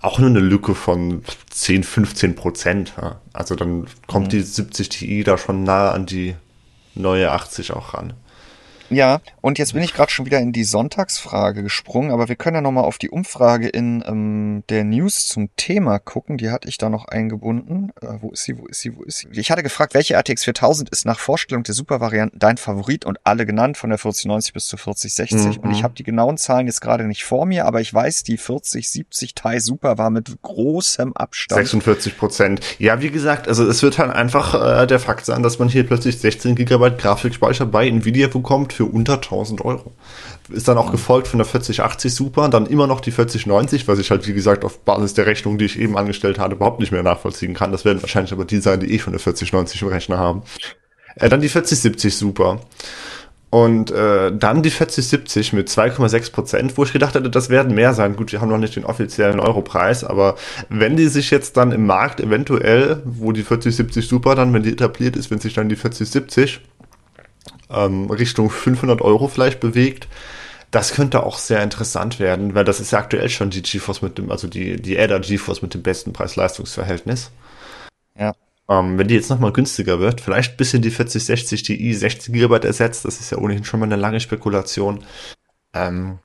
auch nur eine Lücke von 10, 15 Prozent. Also dann kommt mhm. die 70 Ti da schon nah an die neue 80 auch ran. Ja, und jetzt bin ich gerade schon wieder in die Sonntagsfrage gesprungen, aber wir können ja nochmal auf die Umfrage in ähm, der News zum Thema gucken. Die hatte ich da noch eingebunden. Äh, wo ist sie, wo ist sie, wo ist sie? Ich hatte gefragt, welche RTX 4000 ist nach Vorstellung der Supervarianten dein Favorit und alle genannt, von der 4090 bis zur 4060. Mhm. Und ich habe die genauen Zahlen jetzt gerade nicht vor mir, aber ich weiß, die 4070 Ti Super war mit großem Abstand. 46 Prozent. Ja, wie gesagt, also es wird halt einfach äh, der Fakt sein, dass man hier plötzlich 16 Gigabyte Grafikspeicher bei Nvidia bekommt für unter 1000 Euro. Ist dann auch mhm. gefolgt von der 4080 Super, dann immer noch die 4090, was ich halt, wie gesagt, auf Basis der Rechnung, die ich eben angestellt hatte, überhaupt nicht mehr nachvollziehen kann. Das werden wahrscheinlich aber die sein, die eh schon eine 4090 im Rechner haben. Äh, dann die 4070 Super. Und äh, dann die 4070 mit 2,6 Prozent, wo ich gedacht hätte, das werden mehr sein. Gut, die haben noch nicht den offiziellen Europreis, aber wenn die sich jetzt dann im Markt eventuell, wo die 4070 Super dann, wenn die etabliert ist, wenn sich dann die 4070 ähm, Richtung 500 Euro vielleicht bewegt. Das könnte auch sehr interessant werden, weil das ist ja aktuell schon die GeForce mit dem, also die, die Ada GeForce mit dem besten Preis-Leistungs-Verhältnis. Ja. Ähm, wenn die jetzt nochmal günstiger wird, vielleicht bis in die 4060 Ti 60 GB ersetzt, das ist ja ohnehin schon mal eine lange Spekulation. Ähm,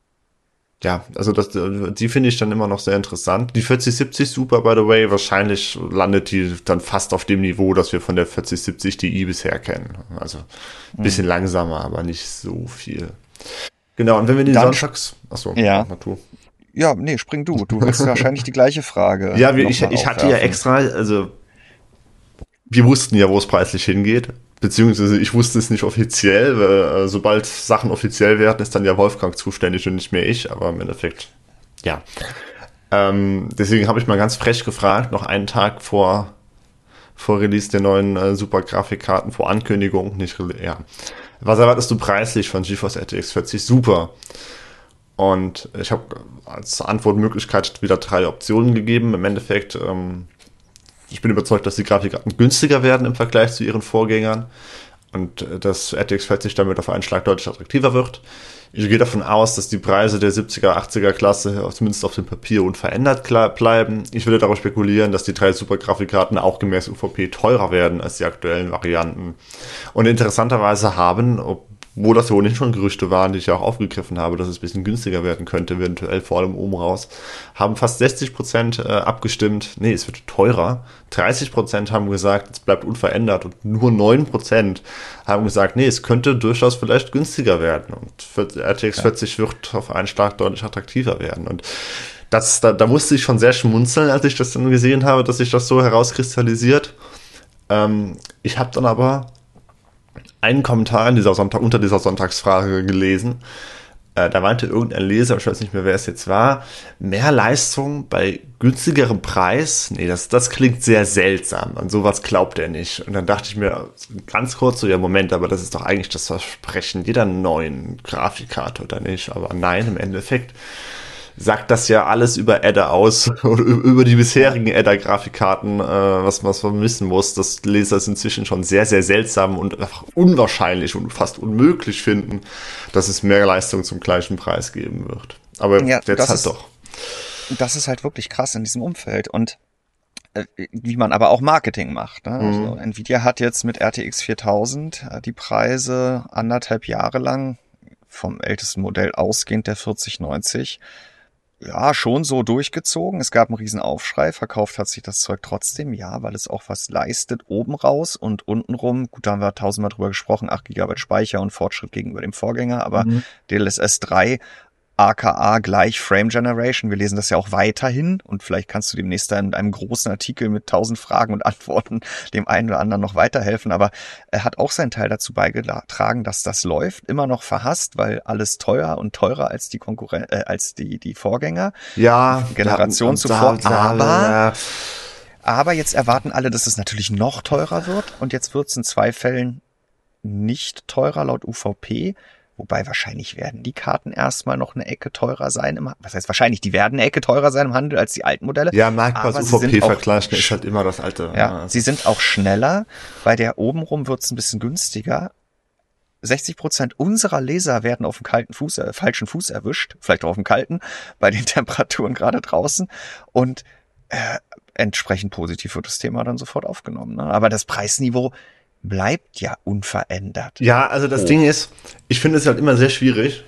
ja, also das, die finde ich dann immer noch sehr interessant. Die 4070 Super, by the way, wahrscheinlich landet die dann fast auf dem Niveau, das wir von der 4070 Ti bisher kennen. Also ein bisschen mhm. langsamer, aber nicht so viel. Genau, und wenn wir die dann, Sonntags... Achso, ja. du. Ja, nee, spring du. Du willst wahrscheinlich die gleiche Frage. Ja, ich, ich hatte ja extra, also wir wussten ja, wo es preislich hingeht beziehungsweise ich wusste es nicht offiziell, weil äh, sobald Sachen offiziell werden, ist dann ja Wolfgang zuständig und nicht mehr ich, aber im Endeffekt, ja. Ähm, deswegen habe ich mal ganz frech gefragt, noch einen Tag vor, vor Release der neuen äh, Super-Grafikkarten, vor Ankündigung, nicht, ja. Was erwartest du preislich von GeForce RTX 40 Super? Und ich habe als Antwortmöglichkeit wieder drei Optionen gegeben. Im Endeffekt ähm, ich bin überzeugt, dass die Grafikkarten günstiger werden im Vergleich zu ihren Vorgängern und äh, dass RTX 40 damit auf einen Schlag deutlich attraktiver wird. Ich gehe davon aus, dass die Preise der 70er, 80er Klasse zumindest auf dem Papier unverändert bleiben. Ich würde darauf spekulieren, dass die drei Super-Grafikkarten auch gemäß UVP teurer werden als die aktuellen Varianten. Und interessanterweise haben, wo das ja ohnehin schon Gerüchte waren, die ich ja auch aufgegriffen habe, dass es ein bisschen günstiger werden könnte, eventuell vor allem oben raus, haben fast 60 Prozent äh, abgestimmt, nee, es wird teurer. 30 Prozent haben gesagt, es bleibt unverändert und nur 9 Prozent haben gesagt, nee, es könnte durchaus vielleicht günstiger werden und RTX ja. 40 wird auf einen Schlag deutlich attraktiver werden und das, da, da musste ich schon sehr schmunzeln, als ich das dann gesehen habe, dass sich das so herauskristallisiert. Ähm, ich habe dann aber einen Kommentar dieser Sonntag, unter dieser Sonntagsfrage gelesen. Äh, da meinte irgendein Leser, ich weiß nicht mehr, wer es jetzt war, mehr Leistung bei günstigerem Preis. Nee, das, das klingt sehr seltsam. An sowas glaubt er nicht. Und dann dachte ich mir ganz kurz so, ja, Moment, aber das ist doch eigentlich das Versprechen jeder neuen Grafikkarte, oder nicht? Aber nein, im Endeffekt sagt das ja alles über Adder aus oder über die bisherigen Adder-Grafikkarten, äh, was, was man wissen muss. dass Leser es inzwischen schon sehr, sehr seltsam und einfach unwahrscheinlich und fast unmöglich finden, dass es mehr Leistung zum gleichen Preis geben wird. Aber ja, jetzt halt ist, doch. Das ist halt wirklich krass in diesem Umfeld und äh, wie man aber auch Marketing macht. Ne? Also mhm. Nvidia hat jetzt mit RTX 4000 äh, die Preise anderthalb Jahre lang vom ältesten Modell ausgehend der 4090 ja, schon so durchgezogen. Es gab einen riesen Aufschrei. Verkauft hat sich das Zeug trotzdem, ja, weil es auch was leistet oben raus und unten rum. Gut, da haben wir tausendmal drüber gesprochen. 8 GB Speicher und Fortschritt gegenüber dem Vorgänger. Aber mhm. DLSS 3 aka gleich Frame Generation. Wir lesen das ja auch weiterhin und vielleicht kannst du demnächst in einem großen Artikel mit tausend Fragen und Antworten dem einen oder anderen noch weiterhelfen. Aber er hat auch seinen Teil dazu beigetragen, dass das läuft. Immer noch verhasst, weil alles teuer und teurer als die Konkurrenz, äh, als die, die Vorgänger. Ja. Generation da, zuvor. Da, aber, aber jetzt erwarten alle, dass es natürlich noch teurer wird und jetzt wird es in zwei Fällen nicht teurer laut UVP. Wobei wahrscheinlich werden die Karten erstmal noch eine Ecke teurer sein. Im, was heißt wahrscheinlich? Die werden eine Ecke teurer sein im Handel als die alten Modelle. Ja, Marktpreis UVP-Vergleichen ist halt immer das alte. Ja, also. sie sind auch schneller. Bei der obenrum wird's ein bisschen günstiger. 60 Prozent unserer Leser werden auf dem kalten Fuß, äh, falschen Fuß erwischt, vielleicht auch auf dem kalten, bei den Temperaturen gerade draußen. Und äh, entsprechend positiv wird das Thema dann sofort aufgenommen. Ne? Aber das Preisniveau bleibt ja unverändert. Ja, also das oh. Ding ist, ich finde es halt immer sehr schwierig,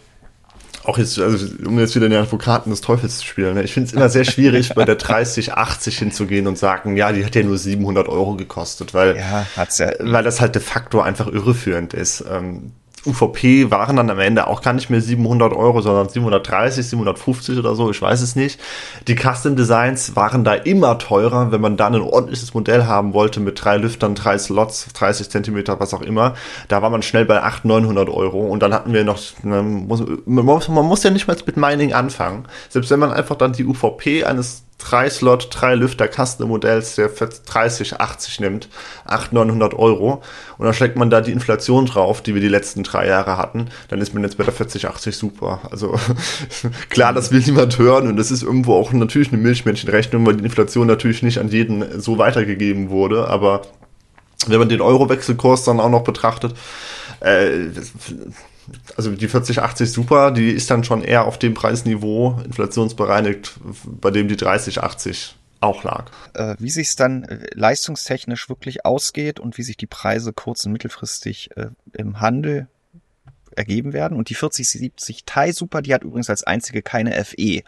auch jetzt, also um jetzt wieder den Advokaten des Teufels zu spielen, ne? ich finde es immer sehr schwierig, bei der 3080 hinzugehen und sagen, ja, die hat ja nur 700 Euro gekostet, weil, ja, ja. weil das halt de facto einfach irreführend ist. Ähm, UVP waren dann am Ende auch gar nicht mehr 700 Euro, sondern 730, 750 oder so, ich weiß es nicht. Die Custom Designs waren da immer teurer, wenn man dann ein ordentliches Modell haben wollte mit drei Lüftern, drei Slots, 30 Zentimeter, was auch immer. Da war man schnell bei 800, 900 Euro und dann hatten wir noch, ne, man muss, man muss ja nicht mal mit Mining anfangen. Selbst wenn man einfach dann die UVP eines drei Slot, drei Lüfter Custom Modells, der für 30, 80 nimmt, 800, 900 Euro. Und dann schlägt man da die Inflation drauf, die wir die letzten drei Jahre hatten. Dann ist man jetzt bei der 40, 80 super. Also klar, das will niemand hören und das ist irgendwo auch natürlich eine Milchmädchenrechnung, weil die Inflation natürlich nicht an jeden so weitergegeben wurde. Aber wenn man den Euro-Wechselkurs dann auch noch betrachtet, äh, also die 4080 Super, die ist dann schon eher auf dem Preisniveau inflationsbereinigt, bei dem die 3080 auch lag. Äh, wie sich es dann äh, leistungstechnisch wirklich ausgeht und wie sich die Preise kurz- und mittelfristig äh, im Handel ergeben werden. Und die 4070 Ti Super, die hat übrigens als einzige keine FE.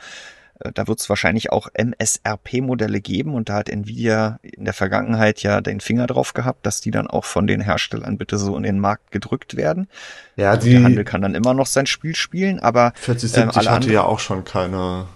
Äh, da wird es wahrscheinlich auch MSRP-Modelle geben und da hat Nvidia in der Vergangenheit ja den Finger drauf gehabt, dass die dann auch von den Herstellern bitte so in den Markt gedrückt werden. Ja, also die der Handel kann dann immer noch sein Spiel spielen, aber 4070 ähm, hatte ja auch schon keine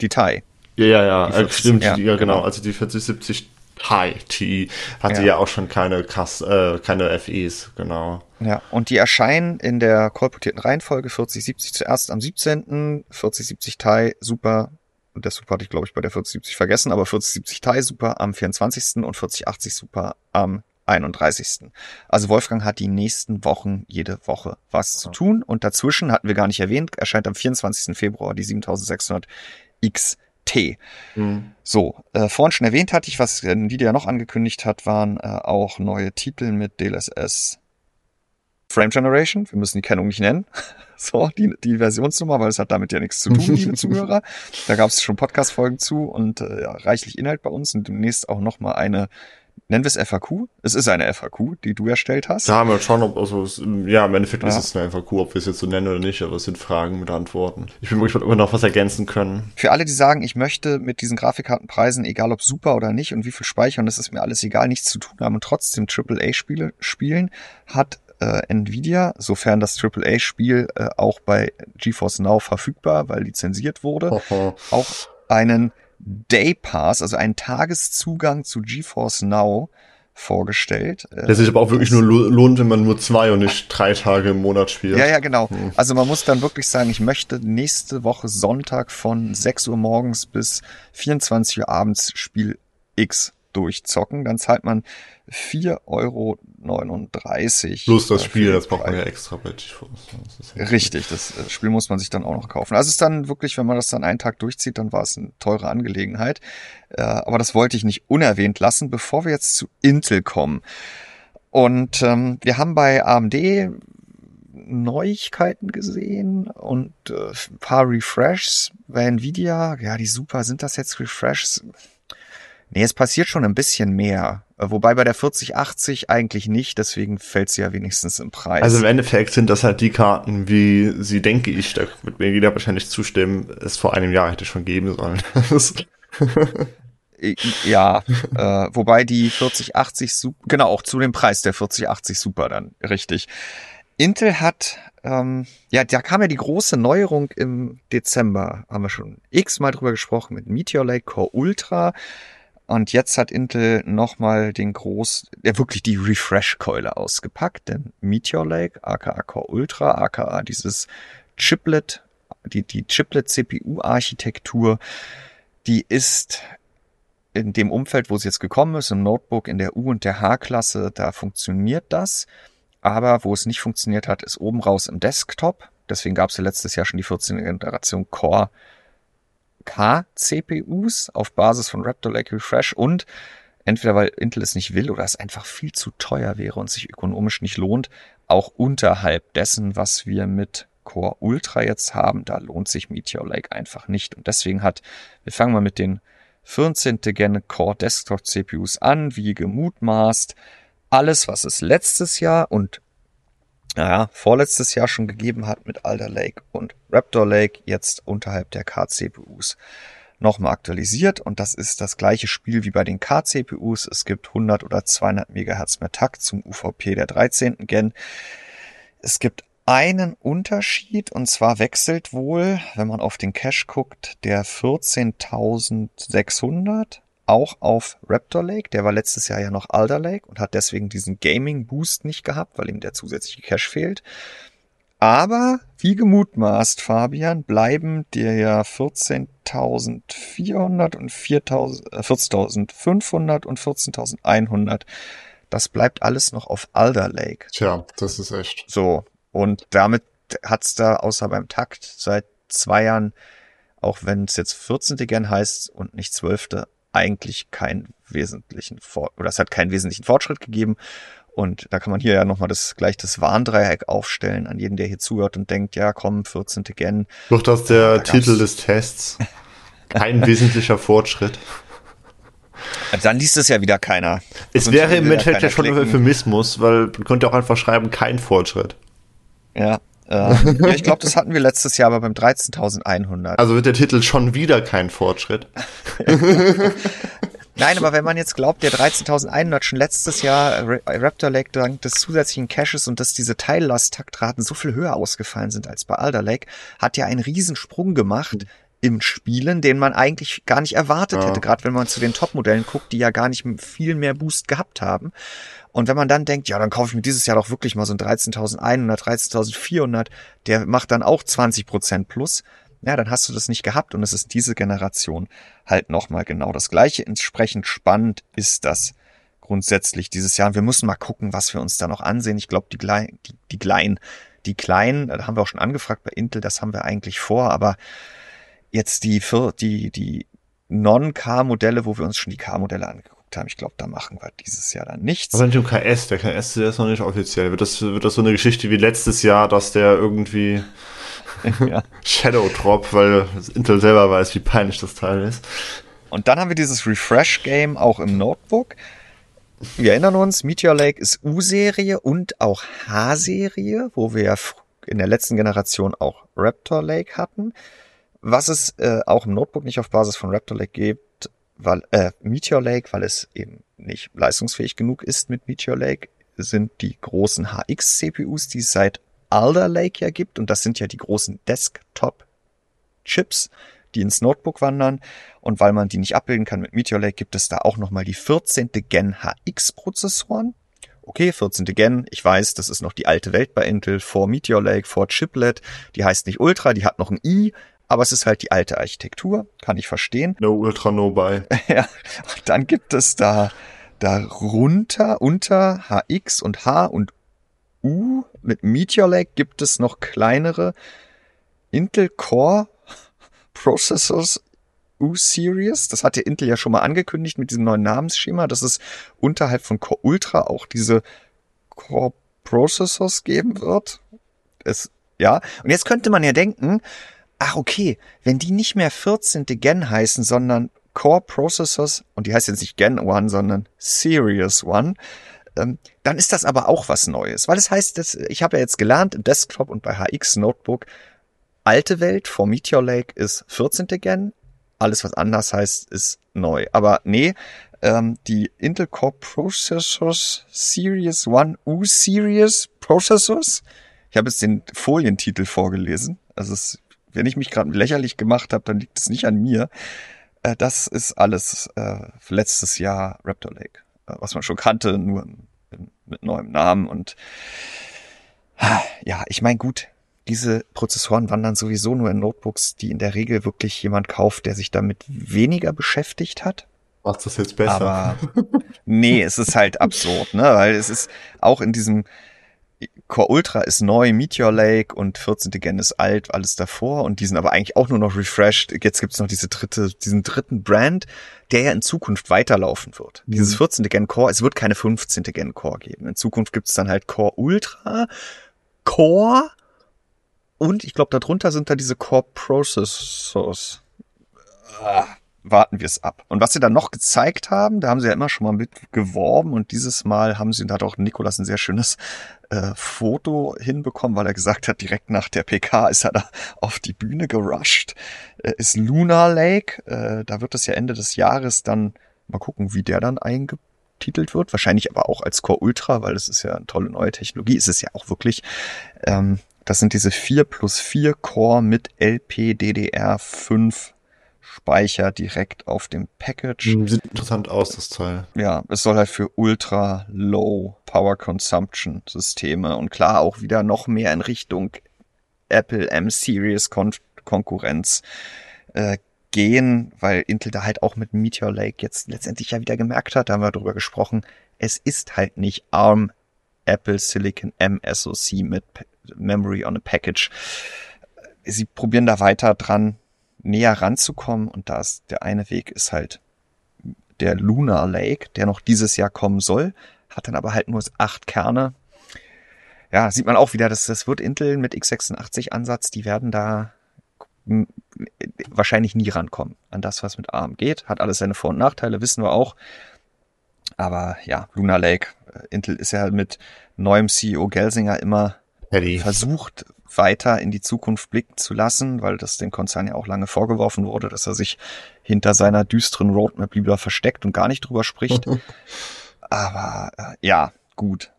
Detail. Ja, ja, ja, 40, äh, stimmt, ja, ja genau. genau. Also die 4070 Hi, T hatte ja. ja auch schon keine, Kass, äh, keine FEs, genau. Ja, und die erscheinen in der kolportierten Reihenfolge 4070 zuerst am 17., 4070 Thai super, und der Super hatte ich glaube ich bei der 4070 vergessen, aber 4070 Thai super am 24. und 4080 super am 31. Also Wolfgang hat die nächsten Wochen jede Woche was zu tun und dazwischen hatten wir gar nicht erwähnt, erscheint am 24. Februar die 7600 X T. Mhm. So, äh, vorhin schon erwähnt hatte ich, was Nvidia noch angekündigt hat, waren äh, auch neue Titel mit DLSS Frame Generation. Wir müssen die Kennung nicht nennen. so, die, die Versionsnummer, weil es hat damit ja nichts zu tun, liebe Zuhörer. Da gab es schon Podcast-Folgen zu und äh, ja, reichlich Inhalt bei uns und demnächst auch nochmal eine nennen wir es FAQ. Es ist eine FAQ, die du erstellt hast. Da haben wir schauen, ob, also, ja, im Endeffekt ja. ist es eine FAQ, ob wir es jetzt so nennen oder nicht, aber es sind Fragen mit Antworten. Ich bin wirklich, ob wir noch was ergänzen können. Für alle, die sagen, ich möchte mit diesen Grafikkartenpreisen, egal ob super oder nicht und wie viel speichern, das ist mir alles egal, nichts zu tun haben und trotzdem AAA-Spiele spielen, hat äh, Nvidia, sofern das AAA-Spiel äh, auch bei GeForce Now verfügbar, weil lizenziert wurde, auch einen Day Pass, also einen Tageszugang zu GeForce Now vorgestellt. Der sich aber auch wirklich nur lohnt, wenn man nur zwei und nicht drei Tage im Monat spielt. Ja, ja, genau. Hm. Also man muss dann wirklich sagen, ich möchte nächste Woche Sonntag von 6 Uhr morgens bis 24 Uhr abends Spiel X durchzocken. Dann zahlt man 4,39 Euro. Plus das Spiel, das braucht man ja extra bei das Richtig, das äh, Spiel muss man sich dann auch noch kaufen. Also es ist dann wirklich, wenn man das dann einen Tag durchzieht, dann war es eine teure Angelegenheit. Äh, aber das wollte ich nicht unerwähnt lassen, bevor wir jetzt zu Intel kommen. Und ähm, wir haben bei AMD Neuigkeiten gesehen und äh, ein paar Refreshs bei Nvidia. Ja, die super, sind das jetzt Refreshs? Nee, es passiert schon ein bisschen mehr. Äh, wobei bei der 4080 eigentlich nicht, deswegen fällt sie ja wenigstens im Preis. Also im Endeffekt sind das halt die Karten, wie sie, denke ich, da wird mir jeder wahrscheinlich zustimmen, es vor einem Jahr hätte schon geben sollen. ja, äh, wobei die 4080 genau, auch zu dem Preis der 4080 Super dann, richtig. Intel hat, ähm, ja, da kam ja die große Neuerung im Dezember, haben wir schon x-mal drüber gesprochen, mit Meteor Lake Core Ultra. Und jetzt hat Intel nochmal den groß, ja wirklich die Refresh-Keule ausgepackt, denn Meteor Lake, aka Core Ultra, aka dieses Chiplet, die, die Chiplet-CPU-Architektur, die ist in dem Umfeld, wo es jetzt gekommen ist, im Notebook, in der U- und der H-Klasse, da funktioniert das. Aber wo es nicht funktioniert hat, ist oben raus im Desktop. Deswegen gab es ja letztes Jahr schon die 14. Generation Core K-CPUs auf Basis von Raptor Lake Refresh und entweder weil Intel es nicht will oder es einfach viel zu teuer wäre und sich ökonomisch nicht lohnt, auch unterhalb dessen, was wir mit Core Ultra jetzt haben, da lohnt sich Meteor Lake einfach nicht. Und deswegen hat, wir fangen mal mit den 14. Gen Core Desktop CPUs an, wie gemutmaßt, alles, was es letztes Jahr und naja, vorletztes Jahr schon gegeben hat mit Alder Lake und Raptor Lake, jetzt unterhalb der K-CPUs nochmal aktualisiert und das ist das gleiche Spiel wie bei den K-CPUs. Es gibt 100 oder 200 Megahertz mehr Takt zum UVP der 13. Gen. Es gibt einen Unterschied und zwar wechselt wohl, wenn man auf den Cache guckt, der 14.600 auch auf Raptor Lake. Der war letztes Jahr ja noch Alder Lake und hat deswegen diesen Gaming Boost nicht gehabt, weil ihm der zusätzliche Cache fehlt. Aber wie gemutmaßt, Fabian, bleiben dir ja 14.400 und 14.500 äh, und 14.100. Das bleibt alles noch auf Alder Lake. Tja, das ist echt. So. Und damit hat's da außer beim Takt seit zwei Jahren, auch wenn es jetzt 14. Gen heißt und nicht 12., eigentlich keinen wesentlichen Fort oder es hat keinen wesentlichen Fortschritt gegeben. Und da kann man hier ja nochmal das, gleich das Warndreieck aufstellen an jeden, der hier zuhört und denkt, ja komm, 14. Gen. Doch das der da Titel des Tests. Kein wesentlicher Fortschritt. Dann liest es ja wieder keiner. Es wäre im Endeffekt ja schon ein Euphemismus, weil man könnte auch einfach schreiben, kein Fortschritt. Ja, ähm, ja, ich glaube, das hatten wir letztes Jahr aber beim 13.100. Also wird der Titel schon wieder kein Fortschritt. Nein, aber wenn man jetzt glaubt, der 13.100 schon letztes Jahr äh, Raptor Lake dank des zusätzlichen Caches und dass diese Teillasttaktraten so viel höher ausgefallen sind als bei Alder Lake, hat ja einen Riesensprung gemacht im Spielen, den man eigentlich gar nicht erwartet ja. hätte, gerade wenn man zu den Top-Modellen guckt, die ja gar nicht viel mehr Boost gehabt haben. Und wenn man dann denkt, ja, dann kaufe ich mir dieses Jahr doch wirklich mal so ein 13.100, 13.400, der macht dann auch 20 Prozent plus, ja, dann hast du das nicht gehabt und es ist diese Generation halt nochmal genau das gleiche. Entsprechend spannend ist das grundsätzlich dieses Jahr. Und wir müssen mal gucken, was wir uns da noch ansehen. Ich glaube, die, Kleinen, die, die Kleinen, die Kleinen, da haben wir auch schon angefragt bei Intel, das haben wir eigentlich vor, aber jetzt die, die, die Non-K-Modelle, wo wir uns schon die K-Modelle angeguckt haben, ich glaube, da machen wir dieses Jahr dann nichts. Aber nicht im KS, der KS der ist noch nicht offiziell. Wird das, wird das so eine Geschichte wie letztes Jahr, dass der irgendwie ja. Shadow Drop, weil Intel selber weiß, wie peinlich das Teil ist. Und dann haben wir dieses Refresh-Game auch im Notebook. Wir erinnern uns, Meteor Lake ist U-Serie und auch H-Serie, wo wir ja in der letzten Generation auch Raptor Lake hatten. Was es äh, auch im Notebook nicht auf Basis von Raptor Lake gibt, weil äh, Meteor Lake, weil es eben nicht leistungsfähig genug ist mit Meteor Lake, sind die großen HX-CPUs, die es seit Alder Lake ja gibt. Und das sind ja die großen Desktop-Chips, die ins Notebook wandern. Und weil man die nicht abbilden kann mit Meteor Lake, gibt es da auch nochmal die 14. Gen HX-Prozessoren. Okay, 14. Gen, ich weiß, das ist noch die alte Welt bei Intel, vor Meteor Lake, vor Chiplet. Die heißt nicht Ultra, die hat noch ein i, aber es ist halt die alte Architektur, kann ich verstehen. No Ultra, no buy. ja, dann gibt es da darunter, unter HX und H und U mit Meteor Lake gibt es noch kleinere Intel Core Processors U-Series. Das hatte Intel ja schon mal angekündigt mit diesem neuen Namensschema, dass es unterhalb von Core Ultra auch diese Core Processors geben wird. Es, ja. Und jetzt könnte man ja denken, ach okay, wenn die nicht mehr 14. Gen heißen, sondern Core Processors, und die heißt jetzt nicht Gen 1, sondern Series 1, ähm, dann ist das aber auch was Neues. Weil es das heißt, dass, ich habe ja jetzt gelernt im Desktop und bei HX Notebook, alte Welt vor Meteor Lake ist 14. Gen, alles was anders heißt, ist neu. Aber nee, ähm, die Intel Core Processors Series 1 U Series Processors, ich habe jetzt den Folientitel vorgelesen, also es, wenn ich mich gerade lächerlich gemacht habe, dann liegt es nicht an mir. Äh, das ist alles äh, letztes Jahr Raptor Lake. Äh, was man schon kannte, nur mit neuem Namen. Und ja, ich meine, gut, diese Prozessoren wandern sowieso nur in Notebooks, die in der Regel wirklich jemand kauft, der sich damit weniger beschäftigt hat. Macht das jetzt besser? Aber nee, es ist halt absurd, ne? Weil es ist auch in diesem Core Ultra ist neu, Meteor Lake und 14. Gen ist alt, alles davor und die sind aber eigentlich auch nur noch refreshed. Jetzt gibt's noch diese dritte, diesen dritten Brand, der ja in Zukunft weiterlaufen wird. Mhm. Dieses 14. Gen Core, es wird keine 15. Gen Core geben. In Zukunft gibt's dann halt Core Ultra, Core und ich glaube darunter sind da diese Core Processors. Ah, warten wir es ab. Und was sie dann noch gezeigt haben, da haben sie ja immer schon mal mit geworben und dieses Mal haben sie, da hat auch Nikolas ein sehr schönes äh, Foto hinbekommen, weil er gesagt hat, direkt nach der PK ist er da auf die Bühne gerusht, äh, ist Lunar Lake. Äh, da wird es ja Ende des Jahres dann mal gucken, wie der dann eingetitelt wird. Wahrscheinlich aber auch als Core Ultra, weil das ist ja eine tolle neue Technologie. Ist es ja auch wirklich. Ähm, das sind diese 4 plus 4 Core mit LPDDR5 Speicher direkt auf dem Package. Hm, sieht interessant aus, das Teil. Ja, es soll halt für ultra low Power Consumption Systeme und klar auch wieder noch mehr in Richtung Apple M-Series Kon Konkurrenz äh, gehen, weil Intel da halt auch mit Meteor Lake jetzt letztendlich ja wieder gemerkt hat, da haben wir drüber gesprochen, es ist halt nicht ARM Apple Silicon M SoC mit Memory on a Package. Sie probieren da weiter dran, näher ranzukommen und da ist der eine Weg ist halt der Lunar Lake, der noch dieses Jahr kommen soll, hat dann aber halt nur acht Kerne. Ja, sieht man auch wieder, dass das wird Intel mit x86 Ansatz, die werden da wahrscheinlich nie rankommen an das, was mit ARM geht. Hat alles seine Vor- und Nachteile, wissen wir auch. Aber ja, Lunar Lake, äh, Intel ist ja mit neuem CEO Gelsinger immer Eddie. versucht, weiter in die Zukunft blicken zu lassen, weil das dem Konzern ja auch lange vorgeworfen wurde, dass er sich hinter seiner düsteren Roadmap lieber versteckt und gar nicht drüber spricht. Aber äh, ja, gut.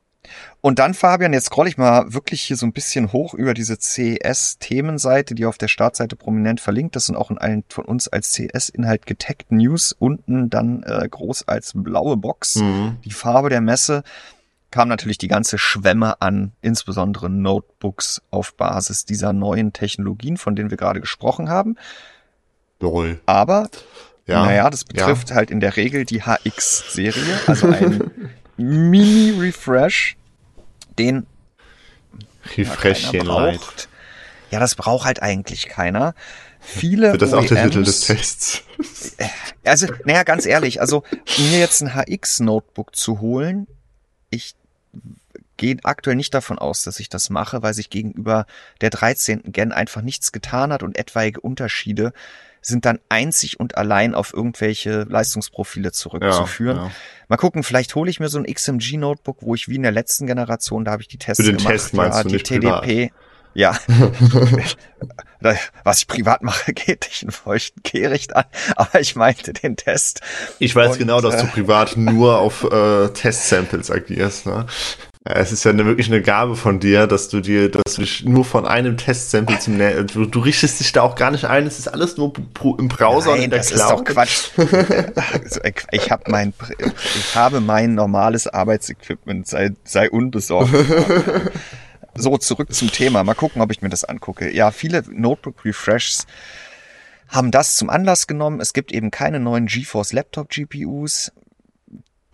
Und dann, Fabian, jetzt scroll ich mal wirklich hier so ein bisschen hoch über diese CS-Themenseite, die auf der Startseite prominent verlinkt ist und auch in allen von uns als CS-Inhalt getaggt News. Unten dann äh, groß als blaue Box mhm. die Farbe der Messe kam natürlich die ganze Schwemme an, insbesondere Notebooks auf Basis dieser neuen Technologien, von denen wir gerade gesprochen haben. Lol. Aber, ja, naja, das betrifft ja. halt in der Regel die HX-Serie, also ein Mini-Refresh, den Refreshchen braucht. Ja, das braucht halt eigentlich keiner. Viele Wird das OEMs, auch der Titel des Tests? Also, naja, ganz ehrlich, also mir jetzt ein HX-Notebook zu holen, ich gehe aktuell nicht davon aus, dass ich das mache, weil sich gegenüber der 13. Gen einfach nichts getan hat und etwaige Unterschiede sind dann einzig und allein auf irgendwelche Leistungsprofile zurückzuführen. Ja, ja. Mal gucken, vielleicht hole ich mir so ein XMG Notebook, wo ich wie in der letzten Generation, da habe ich die Tests Für den gemacht, Test meinst ja, du die nicht TDP. Privat. Ja. Was ich privat mache, geht dich einen feuchten Kehricht an. Aber ich meinte den Test. Ich weiß Und, genau, dass du äh, privat nur auf äh, Test-Samples agierst. Ne? Es ist ja eine, wirklich eine Gabe von dir, dass du dir, dass du dich nur von einem Testsample zum Nä du, du, richtest dich da auch gar nicht ein. Es ist alles nur im Browser Nein, und in der das Cloud. ist doch Quatsch. Ich habe mein, ich habe mein normales Arbeitsequipment. Sei, sei unbesorgt. So, zurück zum Thema. Mal gucken, ob ich mir das angucke. Ja, viele Notebook Refreshs haben das zum Anlass genommen. Es gibt eben keine neuen GeForce Laptop GPUs.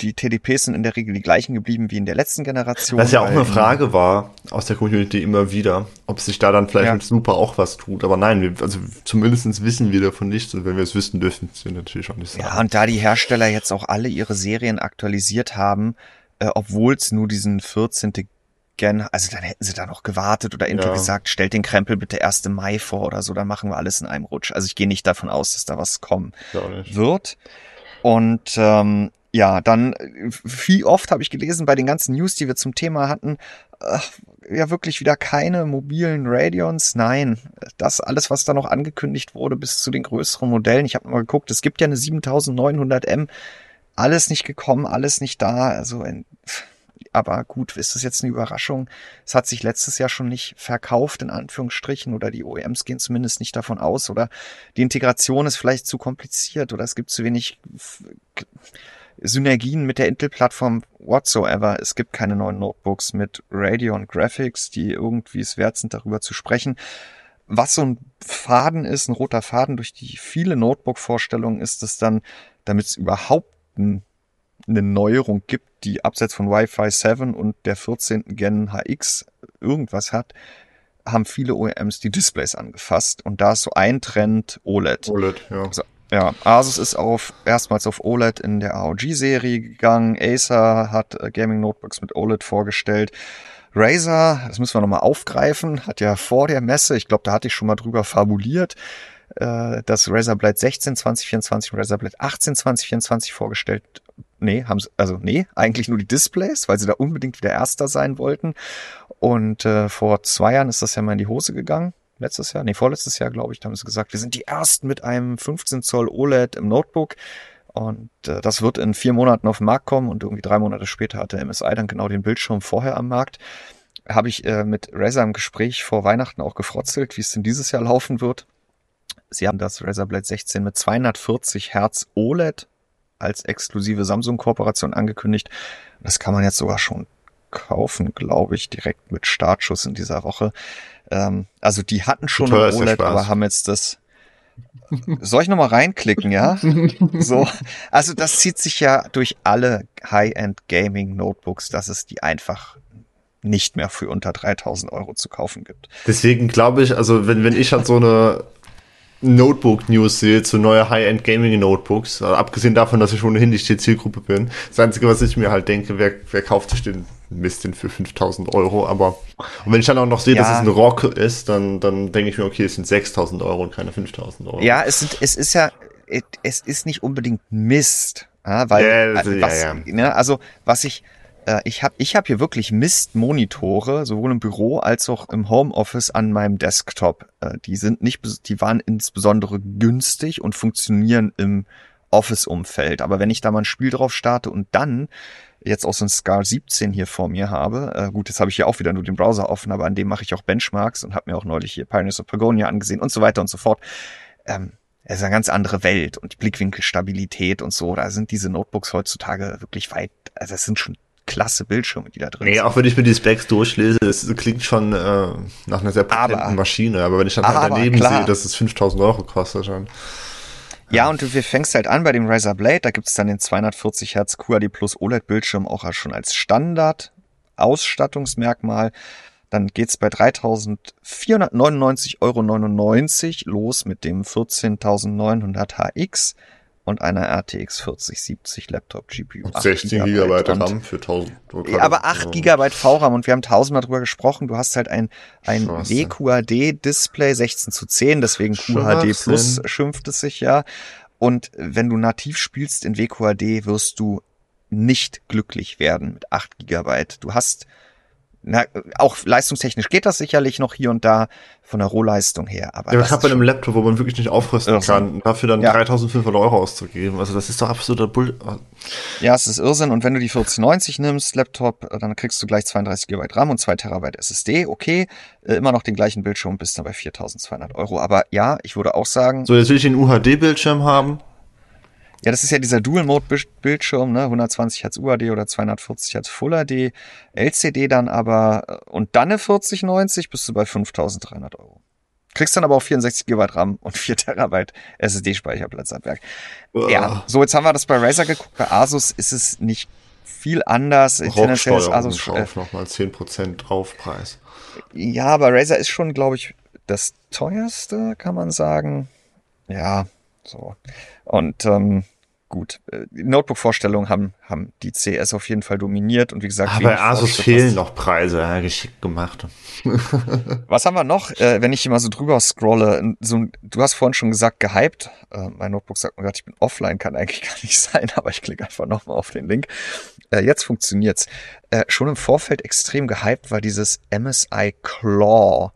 Die TDPs sind in der Regel die gleichen geblieben wie in der letzten Generation. Was ja auch eine Frage war aus der Community immer wieder, ob sich da dann vielleicht ja. mit Super auch was tut. Aber nein, wir, also zumindest wissen wir davon nichts und wenn wir es wissen, dürfen wir natürlich auch nicht sagen. Ja, und da die Hersteller jetzt auch alle ihre Serien aktualisiert haben, äh, obwohl es nur diesen 14 gern, also dann hätten sie da noch gewartet oder Intel ja. gesagt, stellt den Krempel bitte 1. Mai vor oder so, dann machen wir alles in einem Rutsch. Also ich gehe nicht davon aus, dass da was kommen wird. Und ähm, ja, dann, wie oft habe ich gelesen bei den ganzen News, die wir zum Thema hatten, äh, ja wirklich wieder keine mobilen Radions. Nein, das alles, was da noch angekündigt wurde, bis zu den größeren Modellen. Ich habe mal geguckt, es gibt ja eine 7900M, alles nicht gekommen, alles nicht da. Also aber gut, ist das jetzt eine Überraschung? Es hat sich letztes Jahr schon nicht verkauft, in Anführungsstrichen, oder die OEMs gehen zumindest nicht davon aus, oder die Integration ist vielleicht zu kompliziert, oder es gibt zu wenig Synergien mit der Intel-Plattform whatsoever. Es gibt keine neuen Notebooks mit Radeon Graphics, die irgendwie es wert sind, darüber zu sprechen. Was so ein Faden ist, ein roter Faden durch die viele Notebook-Vorstellungen ist es dann, damit es überhaupt ein eine Neuerung gibt, die abseits von Wi-Fi 7 und der 14. Gen HX irgendwas hat, haben viele OEMs die Displays angefasst. Und da ist so ein Trend OLED. OLED, ja. Also, ja, Asus ist auf, erstmals auf OLED in der AOG-Serie gegangen. Acer hat äh, Gaming Notebooks mit OLED vorgestellt. Razer, das müssen wir nochmal aufgreifen, hat ja vor der Messe, ich glaube, da hatte ich schon mal drüber fabuliert, äh, das Razer Blade 16 2024 und Razer Blade 18 2024 vorgestellt. Nee, haben sie, also nee, eigentlich nur die Displays, weil sie da unbedingt wieder Erster sein wollten. Und äh, vor zwei Jahren ist das ja mal in die Hose gegangen. Letztes Jahr, nee, vorletztes Jahr, glaube ich, da haben sie gesagt, wir sind die Ersten mit einem 15 Zoll OLED im Notebook. Und äh, das wird in vier Monaten auf den Markt kommen und irgendwie drei Monate später hatte MSI dann genau den Bildschirm vorher am Markt. Habe ich äh, mit Razer im Gespräch vor Weihnachten auch gefrotzelt, wie es denn dieses Jahr laufen wird. Sie haben das Razer Blade 16 mit 240 Hertz OLED als exklusive Samsung-Kooperation angekündigt. Das kann man jetzt sogar schon kaufen, glaube ich, direkt mit Startschuss in dieser Woche. Ähm, also die hatten schon ein OLED, aber haben jetzt das soll ich nochmal reinklicken, ja? So. Also das zieht sich ja durch alle High-End Gaming Notebooks, dass es die einfach nicht mehr für unter 3000 Euro zu kaufen gibt. Deswegen glaube ich, also wenn, wenn ich halt so eine Notebook-News sehe zu neue High-End Gaming-Notebooks, also abgesehen davon, dass ich ohnehin nicht die Zielgruppe bin, das Einzige, was ich mir halt denke, wer, wer kauft sich den Mist denn für 5000 Euro, aber und wenn ich dann auch noch sehe, ja. dass es ein Rock ist, dann, dann denke ich mir, okay, es sind 6000 Euro und keine 5000 Euro. Ja, es, sind, es ist ja, es ist nicht unbedingt Mist, ja, weil, ja, also, was, Ne, also was ich, äh, ich habe ich hab hier wirklich Mist-Monitore, sowohl im Büro als auch im Homeoffice an meinem Desktop. Äh, die sind nicht, die waren insbesondere günstig und funktionieren im Office-Umfeld. Aber wenn ich da mal ein Spiel drauf starte und dann jetzt auch so ein Scar 17 hier vor mir habe, äh, gut, jetzt habe ich hier auch wieder nur den Browser offen, aber an dem mache ich auch Benchmarks und habe mir auch neulich hier Pioneers of Pagonia angesehen und so weiter und so fort. Ähm, es ist eine ganz andere Welt und die Blickwinkelstabilität und so. Da sind diese Notebooks heutzutage wirklich weit, also es sind schon klasse Bildschirme, die da drin nee, sind. auch wenn ich mir die Specs durchlese, es klingt schon äh, nach einer sehr potenten aber, Maschine, aber wenn ich dann halt daneben klar. sehe, dass es 5000 Euro kostet schon. Ja, und du fängst halt an bei dem Razer Blade, da gibt's dann den 240 Hertz QAD Plus OLED Bildschirm auch schon als Standard Ausstattungsmerkmal. Dann geht's bei 3.499,99 Euro los mit dem 14.900 HX und einer RTX 4070 Laptop GPU. 16 GB RAM für 1000 Euro. Aber 8 GB VRAM und wir haben tausendmal drüber gesprochen. Du hast halt ein, ein WQHD Display 16 zu 10, deswegen QHD Plus schimpft es sich ja. Und wenn du nativ spielst in WQHD, wirst du nicht glücklich werden mit 8 GB. Du hast na, auch leistungstechnisch geht das sicherlich noch hier und da von der Rohleistung her. Aber ja, gerade bei einem Laptop, wo man wirklich nicht aufrüsten Irrsinn. kann, dafür dann ja. 3500 Euro auszugeben. Also das ist doch absoluter Bull. Ja, es ist Irrsinn. Und wenn du die 4090 nimmst, Laptop, dann kriegst du gleich 32 GB RAM und 2 Terabyte SSD. Okay, äh, immer noch den gleichen Bildschirm, bist dann bei 4200 Euro. Aber ja, ich würde auch sagen. So, jetzt will ich den UHD-Bildschirm haben. Ja, das ist ja dieser Dual-Mode-Bildschirm, ne? 120 Hertz UHD oder 240 Hertz Full HD, LCD dann aber äh, und dann eine 4090 bist du bei 5300 Euro. Kriegst dann aber auch 64 GB RAM und 4 Terabyte SSD-Speicherplatz am Werk. Uh. Ja, so jetzt haben wir das bei Razer geguckt. Bei Asus ist es nicht viel anders. Tendenziell ist Asus äh, nochmal 10% Draufpreis. Ja, aber Razer ist schon, glaube ich, das teuerste, kann man sagen. Ja, so. Und ähm, gut. Äh, Notebook-Vorstellungen haben, haben die CS auf jeden Fall dominiert und wie gesagt. Aber bei Asus fehlen noch Preise, ja, geschickt gemacht. Was haben wir noch? Äh, wenn ich hier mal so drüber scrolle, so, du hast vorhin schon gesagt, gehypt. Äh, mein Notebook sagt mir gerade, ich bin offline, kann eigentlich gar nicht sein, aber ich klicke einfach nochmal auf den Link. Äh, jetzt funktioniert's. Äh, schon im Vorfeld extrem gehypt war dieses MSI Claw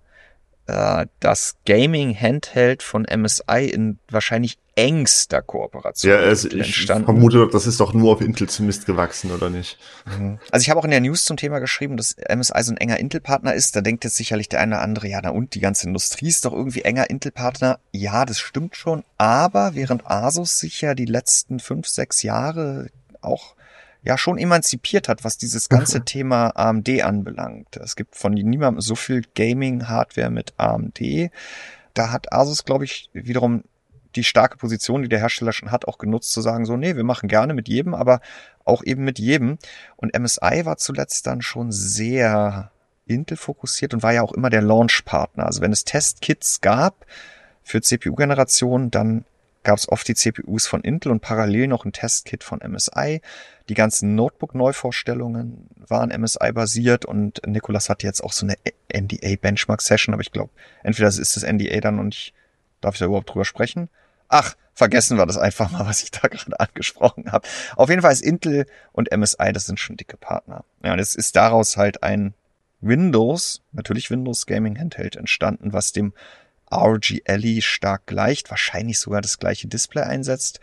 äh, das Gaming Handheld von MSI in wahrscheinlich engster Kooperation ja, also ich entstanden. vermute, das ist doch nur auf Intel zum Mist gewachsen, oder nicht? Mhm. Also ich habe auch in der News zum Thema geschrieben, dass MSI so ein enger Intel-Partner ist. Da denkt jetzt sicherlich der eine oder andere, ja, na und, die ganze Industrie ist doch irgendwie enger Intel-Partner. Ja, das stimmt schon. Aber während Asus sich ja die letzten fünf, sechs Jahre auch ja schon emanzipiert hat, was dieses ganze Thema AMD anbelangt. Es gibt von niemandem so viel Gaming-Hardware mit AMD. Da hat Asus, glaube ich, wiederum die starke Position, die der Hersteller schon hat, auch genutzt zu sagen, so, nee, wir machen gerne mit jedem, aber auch eben mit jedem. Und MSI war zuletzt dann schon sehr Intel fokussiert und war ja auch immer der Launch-Partner. Also wenn es Testkits gab für CPU-Generationen, dann gab es oft die CPUs von Intel und parallel noch ein Testkit von MSI. Die ganzen Notebook-Neuvorstellungen waren MSI-basiert und Nikolas hat jetzt auch so eine NDA-Benchmark-Session, aber ich glaube, entweder ist das NDA dann noch nicht Darf ich da überhaupt drüber sprechen? Ach, vergessen wir das einfach mal, was ich da gerade angesprochen habe. Auf jeden Fall ist Intel und MSI, das sind schon dicke Partner. Ja, und es ist daraus halt ein Windows, natürlich Windows Gaming Handheld entstanden, was dem RG Ally stark gleicht, wahrscheinlich sogar das gleiche Display einsetzt,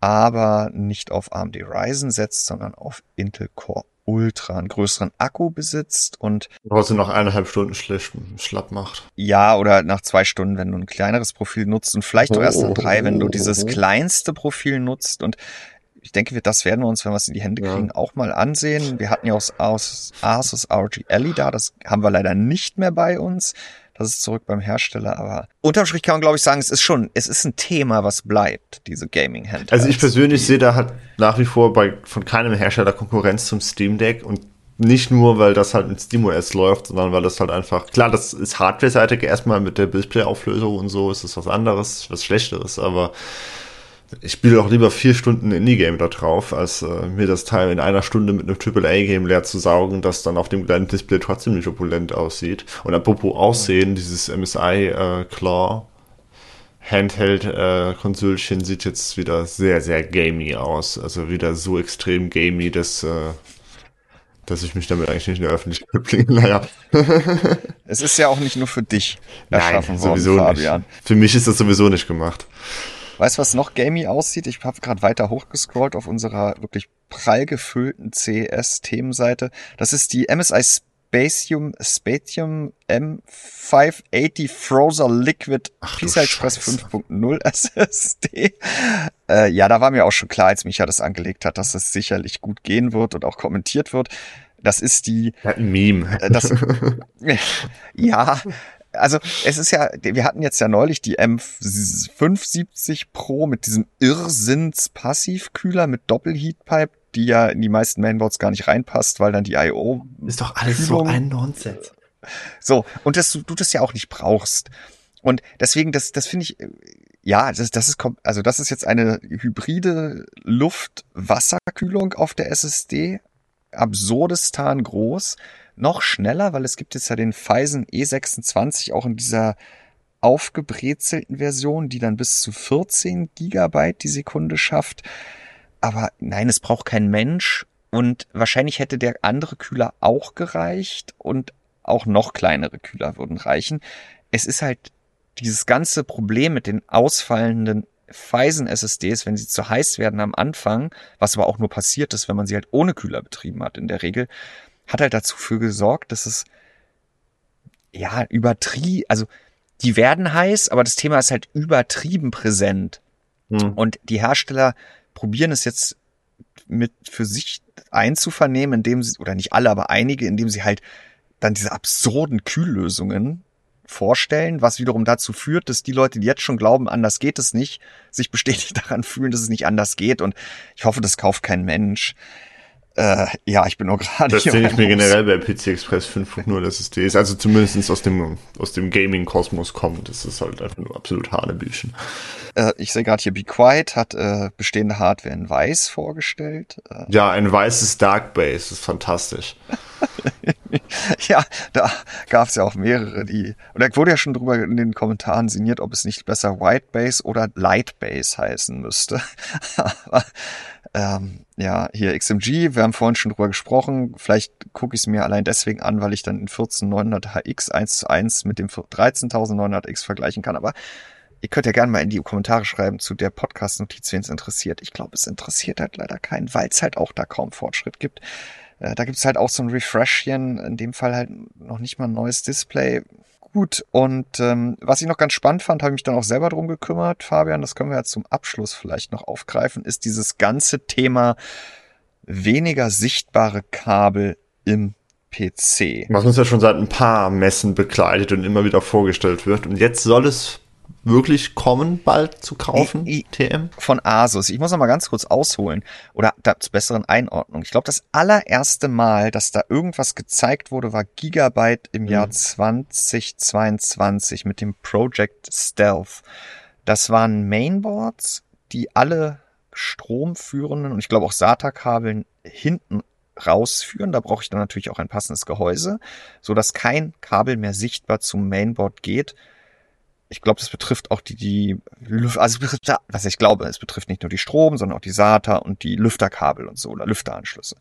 aber nicht auf AMD Ryzen setzt, sondern auf Intel Core Ultra einen größeren Akku besitzt und also noch eineinhalb Stunden schlapp macht. Ja, oder nach zwei Stunden, wenn du ein kleineres Profil nutzt und vielleicht oh, auch erst nach drei, wenn du dieses kleinste Profil nutzt und ich denke, das werden wir uns, wenn wir es in die Hände kriegen, ja. auch mal ansehen. Wir hatten ja aus, aus Asus RG Ally da, das haben wir leider nicht mehr bei uns. Das ist zurück beim Hersteller, aber unterm Strich kann man glaube ich sagen, es ist schon, es ist ein Thema, was bleibt, diese Gaming Handhelds. Also ich persönlich sehe da halt nach wie vor bei von keinem Hersteller Konkurrenz zum Steam Deck und nicht nur, weil das halt mit SteamOS läuft, sondern weil das halt einfach, klar, das ist hardware-seitig erstmal mit der Display-Auflösung und so, ist das was anderes, was Schlechteres, aber ich spiele auch lieber vier Stunden Indie-Game da drauf, als äh, mir das Teil in einer Stunde mit einem AAA-Game leer zu saugen, das dann auf dem kleinen Display trotzdem nicht opulent aussieht. Und apropos Aussehen, dieses MSI äh, Claw Handheld-Konsolchen äh, sieht jetzt wieder sehr, sehr gamey aus. Also wieder so extrem gamey, dass, äh, dass ich mich damit eigentlich nicht in der Öffentlichkeit bringe. Naja. es ist ja auch nicht nur für dich erschaffen Nein, worden, sowieso Fabian. Nicht. Für mich ist das sowieso nicht gemacht. Weißt du, was noch gamey aussieht? Ich habe gerade weiter hochgescrollt auf unserer wirklich prall gefüllten CES-Themenseite. Das ist die MSI Spatium, Spatium M580 Frozer Liquid PCI Express 5.0 SSD. Äh, ja, da war mir auch schon klar, als Micha das angelegt hat, dass es sicherlich gut gehen wird und auch kommentiert wird. Das ist die. Ja, ein Meme. Äh, das, ja, also es ist ja, wir hatten jetzt ja neulich die M570 Pro mit diesem Irrsinns Passivkühler mit Doppelheatpipe, die ja in die meisten Mainboards gar nicht reinpasst, weil dann die IO ist doch alles Kühlung, so ein Nonsens. So und dass du, du das ja auch nicht brauchst. Und deswegen das das finde ich ja, das, das ist also das ist jetzt eine hybride Luft-Wasserkühlung auf der SSD, absurdestan groß noch schneller, weil es gibt jetzt ja den Phison E26 auch in dieser aufgebrezelten Version, die dann bis zu 14 Gigabyte die Sekunde schafft. Aber nein, es braucht kein Mensch und wahrscheinlich hätte der andere Kühler auch gereicht und auch noch kleinere Kühler würden reichen. Es ist halt dieses ganze Problem mit den ausfallenden Phison SSDs, wenn sie zu heiß werden am Anfang, was aber auch nur passiert ist, wenn man sie halt ohne Kühler betrieben hat in der Regel, hat halt dazu für gesorgt, dass es ja übertrieben, also die werden heiß, aber das Thema ist halt übertrieben präsent. Hm. Und die Hersteller probieren es jetzt mit für sich einzuvernehmen, indem sie, oder nicht alle, aber einige, indem sie halt dann diese absurden Kühllösungen vorstellen, was wiederum dazu führt, dass die Leute, die jetzt schon glauben, anders geht es nicht, sich bestätigt daran fühlen, dass es nicht anders geht. Und ich hoffe, das kauft kein Mensch. Äh, ja, ich bin nur gerade. Das denke ich mir generell bei PC Express 5.0 SSD ist, also zumindest aus dem, aus dem Gaming-Kosmos kommt. Das ist halt einfach nur absolut Hanebüchen. Äh, ich sehe gerade hier, Be Quiet hat äh, bestehende Hardware in weiß vorgestellt. Äh, ja, ein weißes Dark Base, das ist fantastisch. ja, da gab es ja auch mehrere, die, und da wurde ja schon drüber in den Kommentaren sinniert, ob es nicht besser White Base oder Light Base heißen müsste. Aber ähm, ja, hier XMG, wir haben vorhin schon drüber gesprochen. Vielleicht gucke ich es mir allein deswegen an, weil ich dann in 14900 HX 1 zu 1 mit dem 13900X vergleichen kann. Aber ihr könnt ja gerne mal in die Kommentare schreiben zu der Podcast-Notiz, wen es interessiert. Ich glaube, es interessiert halt leider keinen, weil es halt auch da kaum Fortschritt gibt. Äh, da gibt es halt auch so ein Refreshchen, in dem Fall halt noch nicht mal ein neues Display. Gut, und ähm, was ich noch ganz spannend fand, habe ich mich dann auch selber drum gekümmert, Fabian, das können wir ja zum Abschluss vielleicht noch aufgreifen, ist dieses ganze Thema weniger sichtbare Kabel im PC. Was uns ja schon seit ein paar Messen begleitet und immer wieder vorgestellt wird. Und jetzt soll es wirklich kommen, bald zu kaufen, I, I, TM? Von Asus. Ich muss noch mal ganz kurz ausholen. Oder da, zur besseren Einordnung. Ich glaube, das allererste Mal, dass da irgendwas gezeigt wurde, war Gigabyte im mhm. Jahr 2022 mit dem Project Stealth. Das waren Mainboards, die alle stromführenden und ich glaube auch SATA-Kabeln hinten rausführen. Da brauche ich dann natürlich auch ein passendes Gehäuse, so dass kein Kabel mehr sichtbar zum Mainboard geht ich glaube, das betrifft auch die, die Luft, also es betrifft, was ich glaube, es betrifft nicht nur die Strom, sondern auch die SATA und die Lüfterkabel und so oder Lüfteranschlüsse.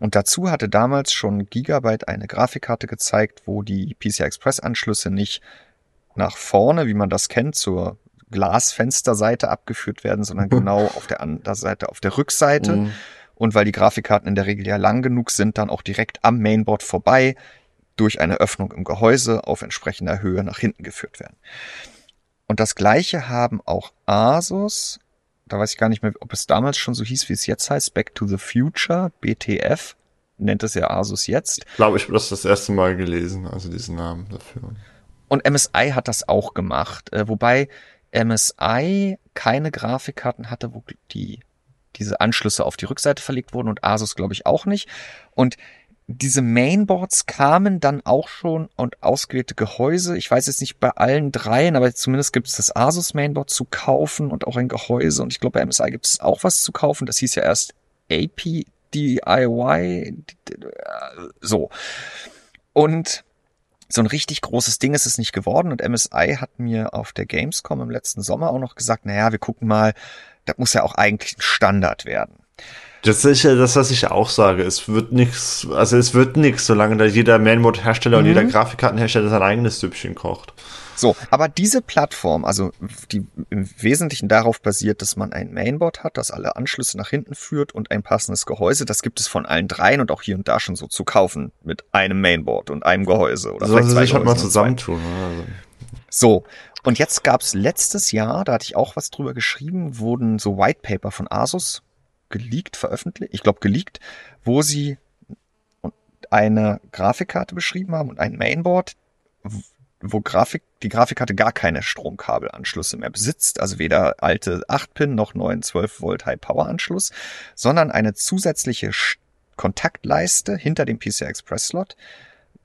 Und dazu hatte damals schon Gigabyte eine Grafikkarte gezeigt, wo die PCI Express Anschlüsse nicht nach vorne, wie man das kennt, zur Glasfensterseite abgeführt werden, sondern genau auf der anderen Seite, auf der Rückseite. Mhm. Und weil die Grafikkarten in der Regel ja lang genug sind, dann auch direkt am Mainboard vorbei durch eine Öffnung im Gehäuse auf entsprechender Höhe nach hinten geführt werden. Und das gleiche haben auch Asus, da weiß ich gar nicht mehr, ob es damals schon so hieß, wie es jetzt heißt, Back to the Future, BTF, nennt es ja Asus jetzt. Ich glaube, ich habe das das erste Mal gelesen, also diesen Namen dafür. Und MSI hat das auch gemacht, äh, wobei MSI keine Grafikkarten hatte, wo die diese Anschlüsse auf die Rückseite verlegt wurden und Asus glaube ich auch nicht. Und diese Mainboards kamen dann auch schon und ausgewählte Gehäuse. Ich weiß jetzt nicht bei allen dreien, aber zumindest gibt es das Asus Mainboard zu kaufen und auch ein Gehäuse. Und ich glaube, bei MSI gibt es auch was zu kaufen. Das hieß ja erst AP DIY. So. Und so ein richtig großes Ding ist es nicht geworden. Und MSI hat mir auf der Gamescom im letzten Sommer auch noch gesagt, naja, wir gucken mal, das muss ja auch eigentlich ein Standard werden. Das ist ja das, was ich auch sage. Es wird nichts, also es wird nichts, solange da jeder Mainboard-Hersteller mhm. und jeder Grafikkartenhersteller sein eigenes Süppchen kocht. So, aber diese Plattform, also die im Wesentlichen darauf basiert, dass man ein Mainboard hat, das alle Anschlüsse nach hinten führt und ein passendes Gehäuse, das gibt es von allen dreien und auch hier und da schon so zu kaufen mit einem Mainboard und einem Gehäuse oder so. Also sich halt mal zusammentun. Ne? Also. So, und jetzt gab's letztes Jahr, da hatte ich auch was drüber geschrieben, wurden so White Paper von Asus geleakt, veröffentlicht, ich glaube geleakt, wo sie eine Grafikkarte beschrieben haben und ein Mainboard, wo Grafik, die Grafikkarte gar keine Stromkabelanschlüsse mehr besitzt, also weder alte 8-Pin noch neuen 12 Volt High Power Anschluss, sondern eine zusätzliche Kontaktleiste hinter dem PCI Express Slot,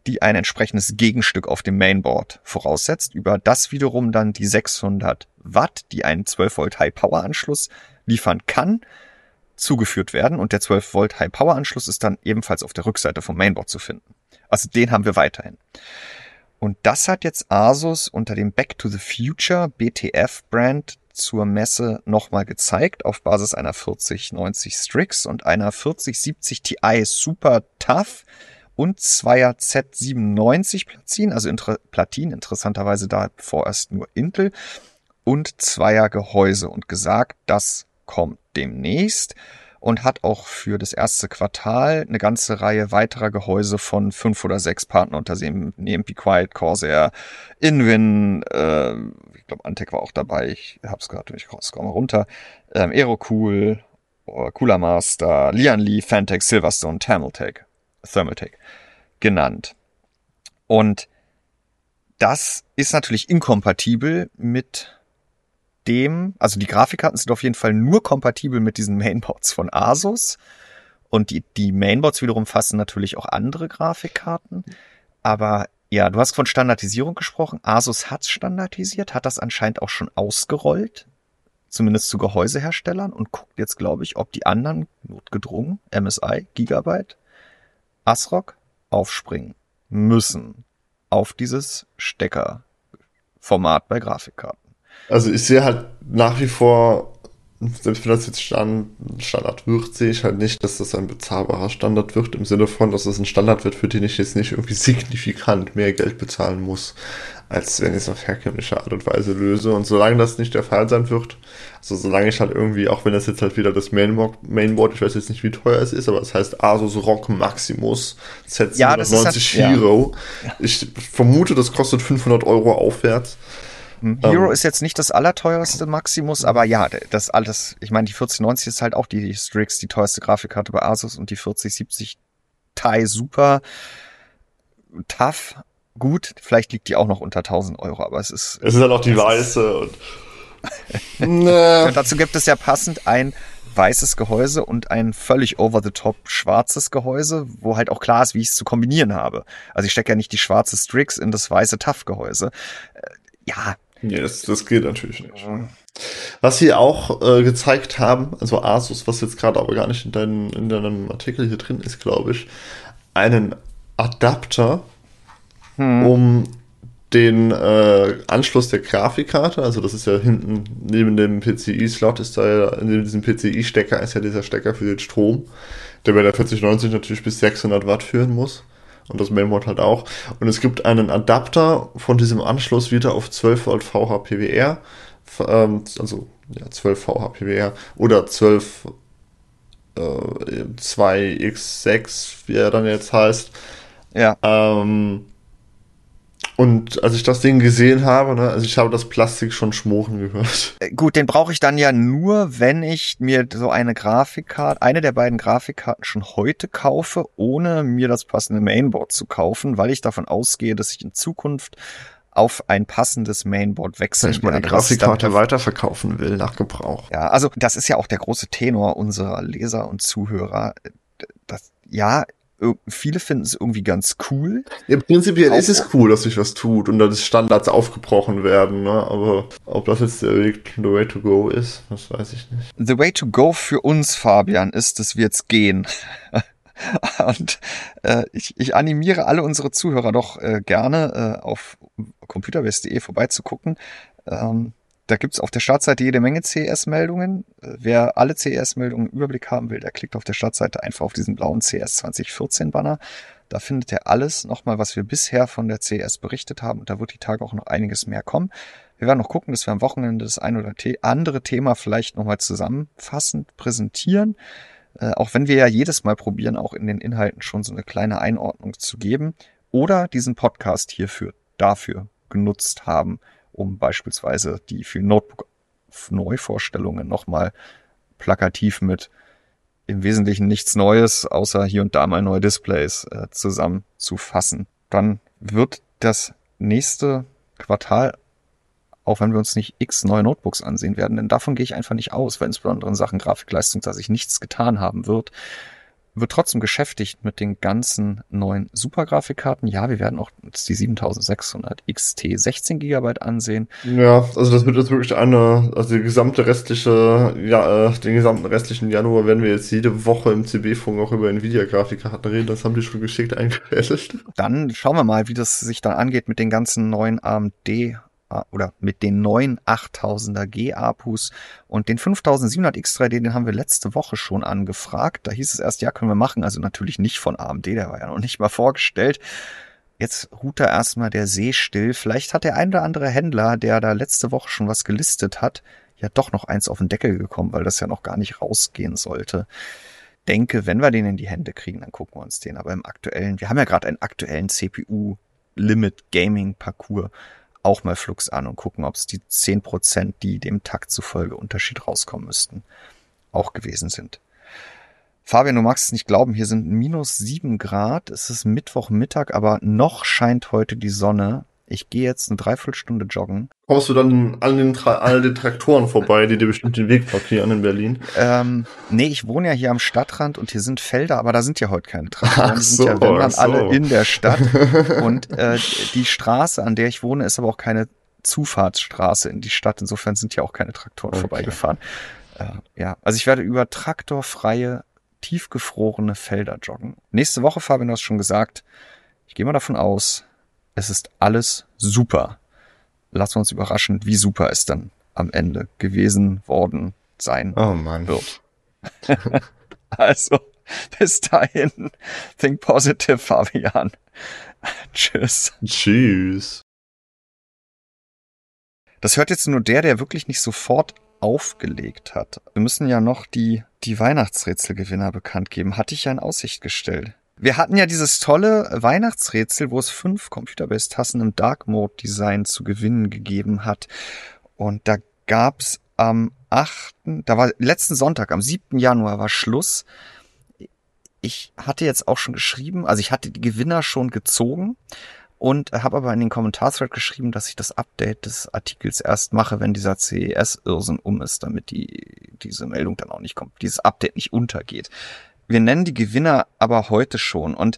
die ein entsprechendes Gegenstück auf dem Mainboard voraussetzt, über das wiederum dann die 600 Watt, die einen 12 Volt High Power Anschluss liefern kann, zugeführt werden und der 12 Volt High Power Anschluss ist dann ebenfalls auf der Rückseite vom Mainboard zu finden. Also den haben wir weiterhin. Und das hat jetzt Asus unter dem Back to the Future BTF Brand zur Messe nochmal gezeigt auf Basis einer 4090 Strix und einer 4070 Ti Super Tough und zweier Z97 Platinen, also inter Platin, interessanterweise da vorerst nur Intel und zweier Gehäuse und gesagt, das kommt demnächst und hat auch für das erste Quartal eine ganze Reihe weiterer Gehäuse von fünf oder sechs Partnerunternehmen, Be Quiet, Corsair, Inwin, äh, ich glaube Antec war auch dabei, ich hab's gerade, ich mal runter, ähm, Aerocool, äh, Cooler Master, Lian Lee, Fantech, Silverstone, Thermaltech, Thermaltech genannt. Und das ist natürlich inkompatibel mit dem, also die Grafikkarten sind auf jeden Fall nur kompatibel mit diesen Mainboards von Asus. Und die, die Mainboards wiederum fassen natürlich auch andere Grafikkarten. Aber ja, du hast von Standardisierung gesprochen. Asus hat standardisiert, hat das anscheinend auch schon ausgerollt. Zumindest zu Gehäuseherstellern und guckt jetzt, glaube ich, ob die anderen, notgedrungen, MSI, Gigabyte, ASRock, aufspringen müssen auf dieses Steckerformat bei Grafikkarten. Also ich sehe halt nach wie vor, selbst wenn das jetzt Stand, Standard wird, sehe ich halt nicht, dass das ein bezahlbarer Standard wird, im Sinne von, dass das ein Standard wird, für den ich jetzt nicht irgendwie signifikant mehr Geld bezahlen muss, als wenn ich es auf herkömmliche Art und Weise löse. Und solange das nicht der Fall sein wird, also solange ich halt irgendwie, auch wenn das jetzt halt wieder das Mainboard, Mainboard ich weiß jetzt nicht, wie teuer es ist, aber es heißt Asus ROG Maximus Z790 ja, halt, Hero. Ja. Ich vermute, das kostet 500 Euro aufwärts. Hm. Hero um, ist jetzt nicht das allerteuerste Maximus, aber ja, das alles, ich meine, die 4090 ist halt auch die Strix, die teuerste Grafikkarte bei Asus und die 4070 Ti super tough, gut, vielleicht liegt die auch noch unter 1000 Euro, aber es ist. Es ist halt auch die weiße und. und dazu gibt es ja passend ein weißes Gehäuse und ein völlig over the top schwarzes Gehäuse, wo halt auch klar ist, wie ich es zu kombinieren habe. Also ich stecke ja nicht die schwarze Strix in das weiße Tough Gehäuse. Äh, ja, ja, das, das geht natürlich nicht. Was sie auch äh, gezeigt haben, also Asus, was jetzt gerade aber gar nicht in, dein, in deinem Artikel hier drin ist, glaube ich, einen Adapter, hm. um den äh, Anschluss der Grafikkarte, also das ist ja hinten neben dem PCI-Slot ist da ja, neben diesem PCI-Stecker ist ja dieser Stecker für den Strom, der bei der 4090 natürlich bis 600 Watt führen muss und das Mainboard halt auch. Und es gibt einen Adapter von diesem Anschluss wieder auf 12 Volt VHPWR, ähm, also ja, 12 VHPWR oder 12 äh, 2x6, wie er dann jetzt heißt. Ja. Ähm, und als ich das Ding gesehen habe, ne, also ich habe das Plastik schon schmoren gehört. Äh, gut, den brauche ich dann ja nur, wenn ich mir so eine Grafikkarte, eine der beiden Grafikkarten schon heute kaufe, ohne mir das passende Mainboard zu kaufen, weil ich davon ausgehe, dass ich in Zukunft auf ein passendes Mainboard wechseln Wenn ich meine Grafikkarte weiterverkaufen will nach Gebrauch. Ja, also das ist ja auch der große Tenor unserer Leser und Zuhörer. Das, ja, viele finden es irgendwie ganz cool. Ja, prinzipiell auch, ist es cool, dass sich was tut und dass Standards aufgebrochen werden, ne? aber ob das jetzt der Weg, the way to go ist, das weiß ich nicht. The way to go für uns, Fabian, ist, dass wir jetzt gehen. und äh, ich, ich animiere alle unsere Zuhörer doch äh, gerne äh, auf computerbase.de vorbeizugucken. Ähm, da gibt's auf der Startseite jede Menge CES-Meldungen. Wer alle CES-Meldungen im Überblick haben will, der klickt auf der Startseite einfach auf diesen blauen CES 2014 Banner. Da findet er alles nochmal, was wir bisher von der CES berichtet haben. Und da wird die Tage auch noch einiges mehr kommen. Wir werden noch gucken, dass wir am Wochenende das ein oder andere Thema vielleicht nochmal zusammenfassend präsentieren. Äh, auch wenn wir ja jedes Mal probieren, auch in den Inhalten schon so eine kleine Einordnung zu geben. Oder diesen Podcast hierfür, dafür genutzt haben, um beispielsweise die für Notebook Neuvorstellungen nochmal plakativ mit im Wesentlichen nichts Neues, außer hier und da mal neue Displays äh, zusammenzufassen. Dann wird das nächste Quartal, auch wenn wir uns nicht x neue Notebooks ansehen werden, denn davon gehe ich einfach nicht aus, weil insbesondere in Sachen Grafikleistung, dass sich nichts getan haben wird, wird trotzdem geschäftigt mit den ganzen neuen Supergrafikkarten. Ja, wir werden auch die 7600 XT 16 GB ansehen. Ja, also das wird jetzt wirklich eine, also die gesamte restliche, ja, äh, den gesamten restlichen Januar werden wir jetzt jede Woche im CB-Funk auch über Nvidia-Grafikkarten reden. Das haben die schon geschickt eingefädelt. Dann schauen wir mal, wie das sich dann angeht mit den ganzen neuen AMD oder mit den neuen 8000er G-APUs und den 5700 X3D, den haben wir letzte Woche schon angefragt. Da hieß es erst, ja, können wir machen. Also natürlich nicht von AMD, der war ja noch nicht mal vorgestellt. Jetzt ruht da erstmal der See still. Vielleicht hat der ein oder andere Händler, der da letzte Woche schon was gelistet hat, ja doch noch eins auf den Deckel gekommen, weil das ja noch gar nicht rausgehen sollte. Denke, wenn wir den in die Hände kriegen, dann gucken wir uns den. Aber im aktuellen, wir haben ja gerade einen aktuellen CPU Limit Gaming Parcours auch mal Flux an und gucken, ob es die zehn Prozent, die dem Takt zufolge Unterschied rauskommen müssten, auch gewesen sind. Fabian, du magst es nicht glauben, hier sind minus sieben Grad. Es ist Mittwochmittag, aber noch scheint heute die Sonne. Ich gehe jetzt eine Dreiviertelstunde joggen. Kommst du dann an den, all den Traktoren vorbei, die dir bestimmt den Weg blockieren in Berlin? Ähm, nee, ich wohne ja hier am Stadtrand und hier sind Felder, aber da sind ja heute keine Traktoren. Ach die sind so, ja, wenn dann so. alle in der Stadt. und äh, die Straße, an der ich wohne, ist aber auch keine Zufahrtsstraße in die Stadt. Insofern sind ja auch keine Traktoren Okay. vorbeigefahren. Äh, ja, also ich werde über traktorfreie, tiefgefrorene Felder joggen. Nächste Woche, Fabian, du hast schon gesagt, ich gehe mal davon aus, es ist alles super. Lassen wir uns überraschen, wie super es dann am Ende gewesen worden sein Oh Mann. wird. also, bis dahin, think positive, Fabian. Tschüss. Tschüss. Das hört jetzt nur der, der wirklich nicht sofort aufgelegt hat. Wir müssen ja noch die, die Weihnachtsrätselgewinner bekannt geben. Hatte ich ja in Aussicht gestellt. Wir hatten ja dieses tolle Weihnachtsrätsel, wo es fünf Computerbase-Tassen im Dark Mode Design zu gewinnen gegeben hat. Und da gab's am 8., da war letzten Sonntag, am 7. Januar war Schluss. Ich hatte jetzt auch schon geschrieben, also ich hatte die Gewinner schon gezogen und habe aber in den Kommentarthread geschrieben, dass ich das Update des Artikels erst mache, wenn dieser CES-Irrsinn um ist, damit die, diese Meldung dann auch nicht kommt, dieses Update nicht untergeht. Wir nennen die Gewinner aber heute schon und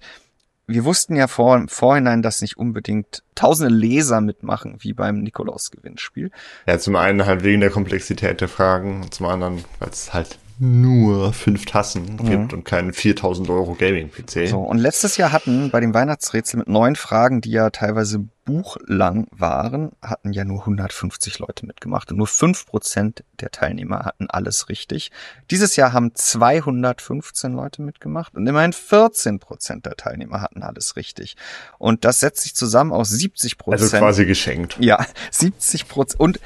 wir wussten ja vor, im Vorhinein, dass nicht unbedingt tausende Leser mitmachen, wie beim Nikolaus-Gewinnspiel. Ja, zum einen halt wegen der Komplexität der Fragen, und zum anderen, weil es halt nur fünf Tassen gibt und keinen 4000 Euro Gaming-PC. So, und letztes Jahr hatten bei dem Weihnachtsrätsel mit neun Fragen, die ja teilweise Buch lang waren, hatten ja nur 150 Leute mitgemacht und nur fünf Prozent der Teilnehmer hatten alles richtig. Dieses Jahr haben 215 Leute mitgemacht und immerhin 14 Prozent der Teilnehmer hatten alles richtig. Und das setzt sich zusammen aus 70 Prozent. Also quasi geschenkt. Ja, 70 Prozent. Und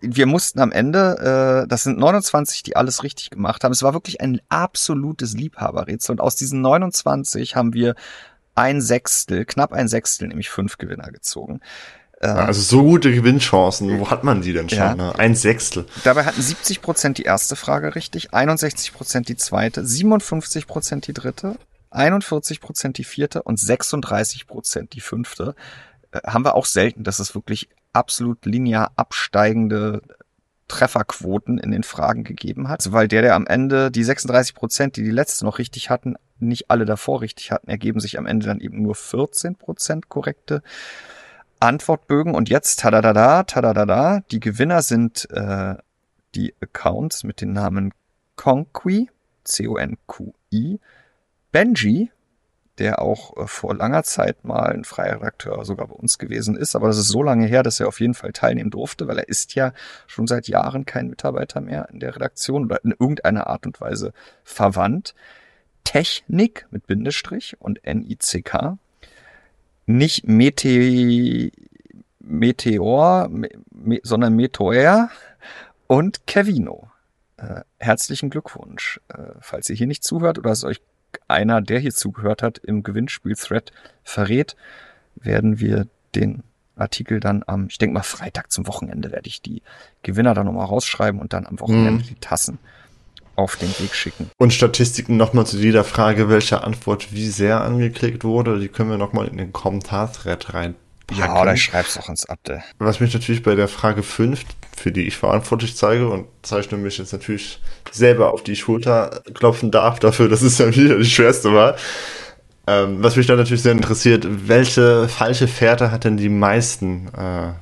wir mussten am Ende, äh, das sind 29, die alles richtig gemacht haben. Es war wirklich ein absolutes Liebhaberrätsel. Und aus diesen 29 haben wir ein Sechstel, knapp ein Sechstel, nämlich fünf Gewinner gezogen. Ja, also so gute Gewinnchancen, wo hat man die denn schon? Ja. Ne? Ein Sechstel. Dabei hatten 70 Prozent die erste Frage richtig, 61 Prozent die zweite, 57 Prozent die dritte, 41 Prozent die vierte und 36 Prozent die fünfte. Äh, haben wir auch selten, dass es wirklich absolut linear absteigende Trefferquoten in den Fragen gegeben hat, weil der, der am Ende die 36 Prozent, die die letzte noch richtig hatten, nicht alle davor richtig hatten, ergeben sich am Ende dann eben nur 14 Prozent korrekte Antwortbögen. Und jetzt, tadadada, tadadada, die Gewinner sind äh, die Accounts mit den Namen Conqui, C-O-N-Q-I, Benji, der auch äh, vor langer Zeit mal ein freier Redakteur sogar bei uns gewesen ist. Aber das ist so lange her, dass er auf jeden Fall teilnehmen durfte, weil er ist ja schon seit Jahren kein Mitarbeiter mehr in der Redaktion oder in irgendeiner Art und Weise verwandt. Technik mit Bindestrich und N-I-C-K. Nicht Mete Meteor, me sondern Meteor und Kevino. Äh, herzlichen Glückwunsch. Äh, falls ihr hier nicht zuhört oder es euch einer, der hier zugehört hat, im Gewinnspiel-Thread verrät, werden wir den Artikel dann am, ich denke mal Freitag zum Wochenende werde ich die Gewinner dann nochmal rausschreiben und dann am Wochenende mhm. die Tassen auf den Weg schicken. Und Statistiken nochmal zu jeder Frage, welche Antwort wie sehr angeklickt wurde, die können wir nochmal in den Kommentar-Thread rein ja, oder schreib's auch ins Abde. Was mich natürlich bei der Frage 5, für die ich verantwortlich zeige und zeichne mich jetzt natürlich selber auf die Schulter klopfen darf dafür, dass es ja wieder die schwerste war. Ähm, was mich dann natürlich sehr interessiert, welche falsche Fährte hat denn die meisten? Äh,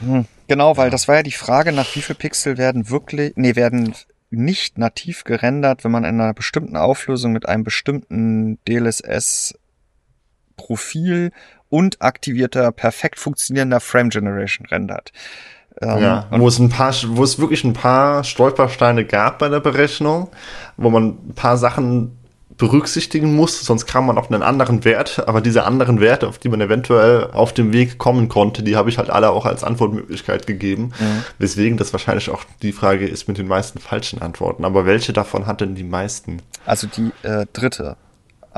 hm, genau, weil das war ja die Frage, nach wie viel Pixel werden wirklich, nee, werden nicht nativ gerendert, wenn man in einer bestimmten Auflösung mit einem bestimmten DLSS Profil und aktivierter, perfekt funktionierender Frame Generation rendert. Ähm, ja, wo es ein paar, wo es wirklich ein paar Stolpersteine gab bei der Berechnung, wo man ein paar Sachen berücksichtigen muss, sonst kam man auf einen anderen Wert, aber diese anderen Werte, auf die man eventuell auf dem Weg kommen konnte, die habe ich halt alle auch als Antwortmöglichkeit gegeben, mhm. weswegen das wahrscheinlich auch die Frage ist mit den meisten falschen Antworten. Aber welche davon hat denn die meisten? Also die äh, dritte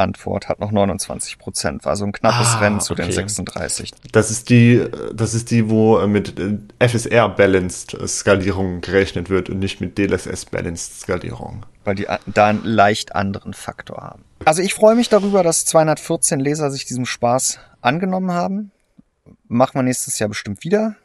Antwort hat noch 29 Prozent. War so ein knappes ah, Rennen zu okay. den 36. Das ist die, das ist die, wo mit FSR Balanced Skalierung gerechnet wird und nicht mit DLSS Balanced Skalierung. Weil die da einen leicht anderen Faktor haben. Also ich freue mich darüber, dass 214 Leser sich diesem Spaß angenommen haben. Machen wir nächstes Jahr bestimmt wieder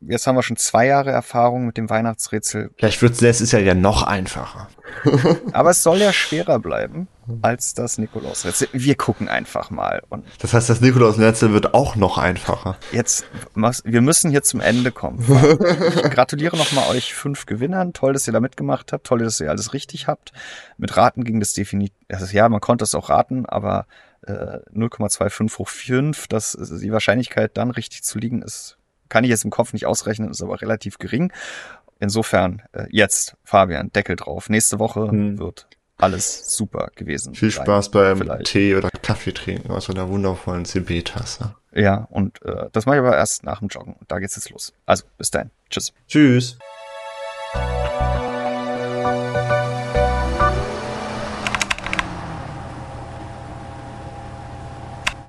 jetzt haben wir schon zwei Jahre Erfahrung mit dem Weihnachtsrätsel. Vielleicht wird es ist ja noch einfacher. Aber es soll ja schwerer bleiben als das Nikolausrätsel. Wir gucken einfach mal. Und das heißt, das Nikolausrätsel wird auch noch einfacher. Jetzt, wir müssen hier zum Ende kommen. Ich gratuliere nochmal euch fünf Gewinnern. Toll, dass ihr da mitgemacht habt. Toll, dass ihr alles richtig habt. Mit Raten ging das definitiv. Also ja, man konnte es auch raten, aber äh, 0,25 hoch 5, dass die Wahrscheinlichkeit dann richtig zu liegen ist kann ich jetzt im Kopf nicht ausrechnen, ist aber relativ gering. Insofern, äh, jetzt, Fabian, Deckel drauf. Nächste Woche hm. wird alles super gewesen. Viel Spaß beim vielleicht. Tee oder Kaffee trinken aus einer wundervollen CB-Tasse. Ja, und äh, das mache ich aber erst nach dem Joggen. Und da geht's jetzt los. Also, bis dahin. Tschüss. Tschüss.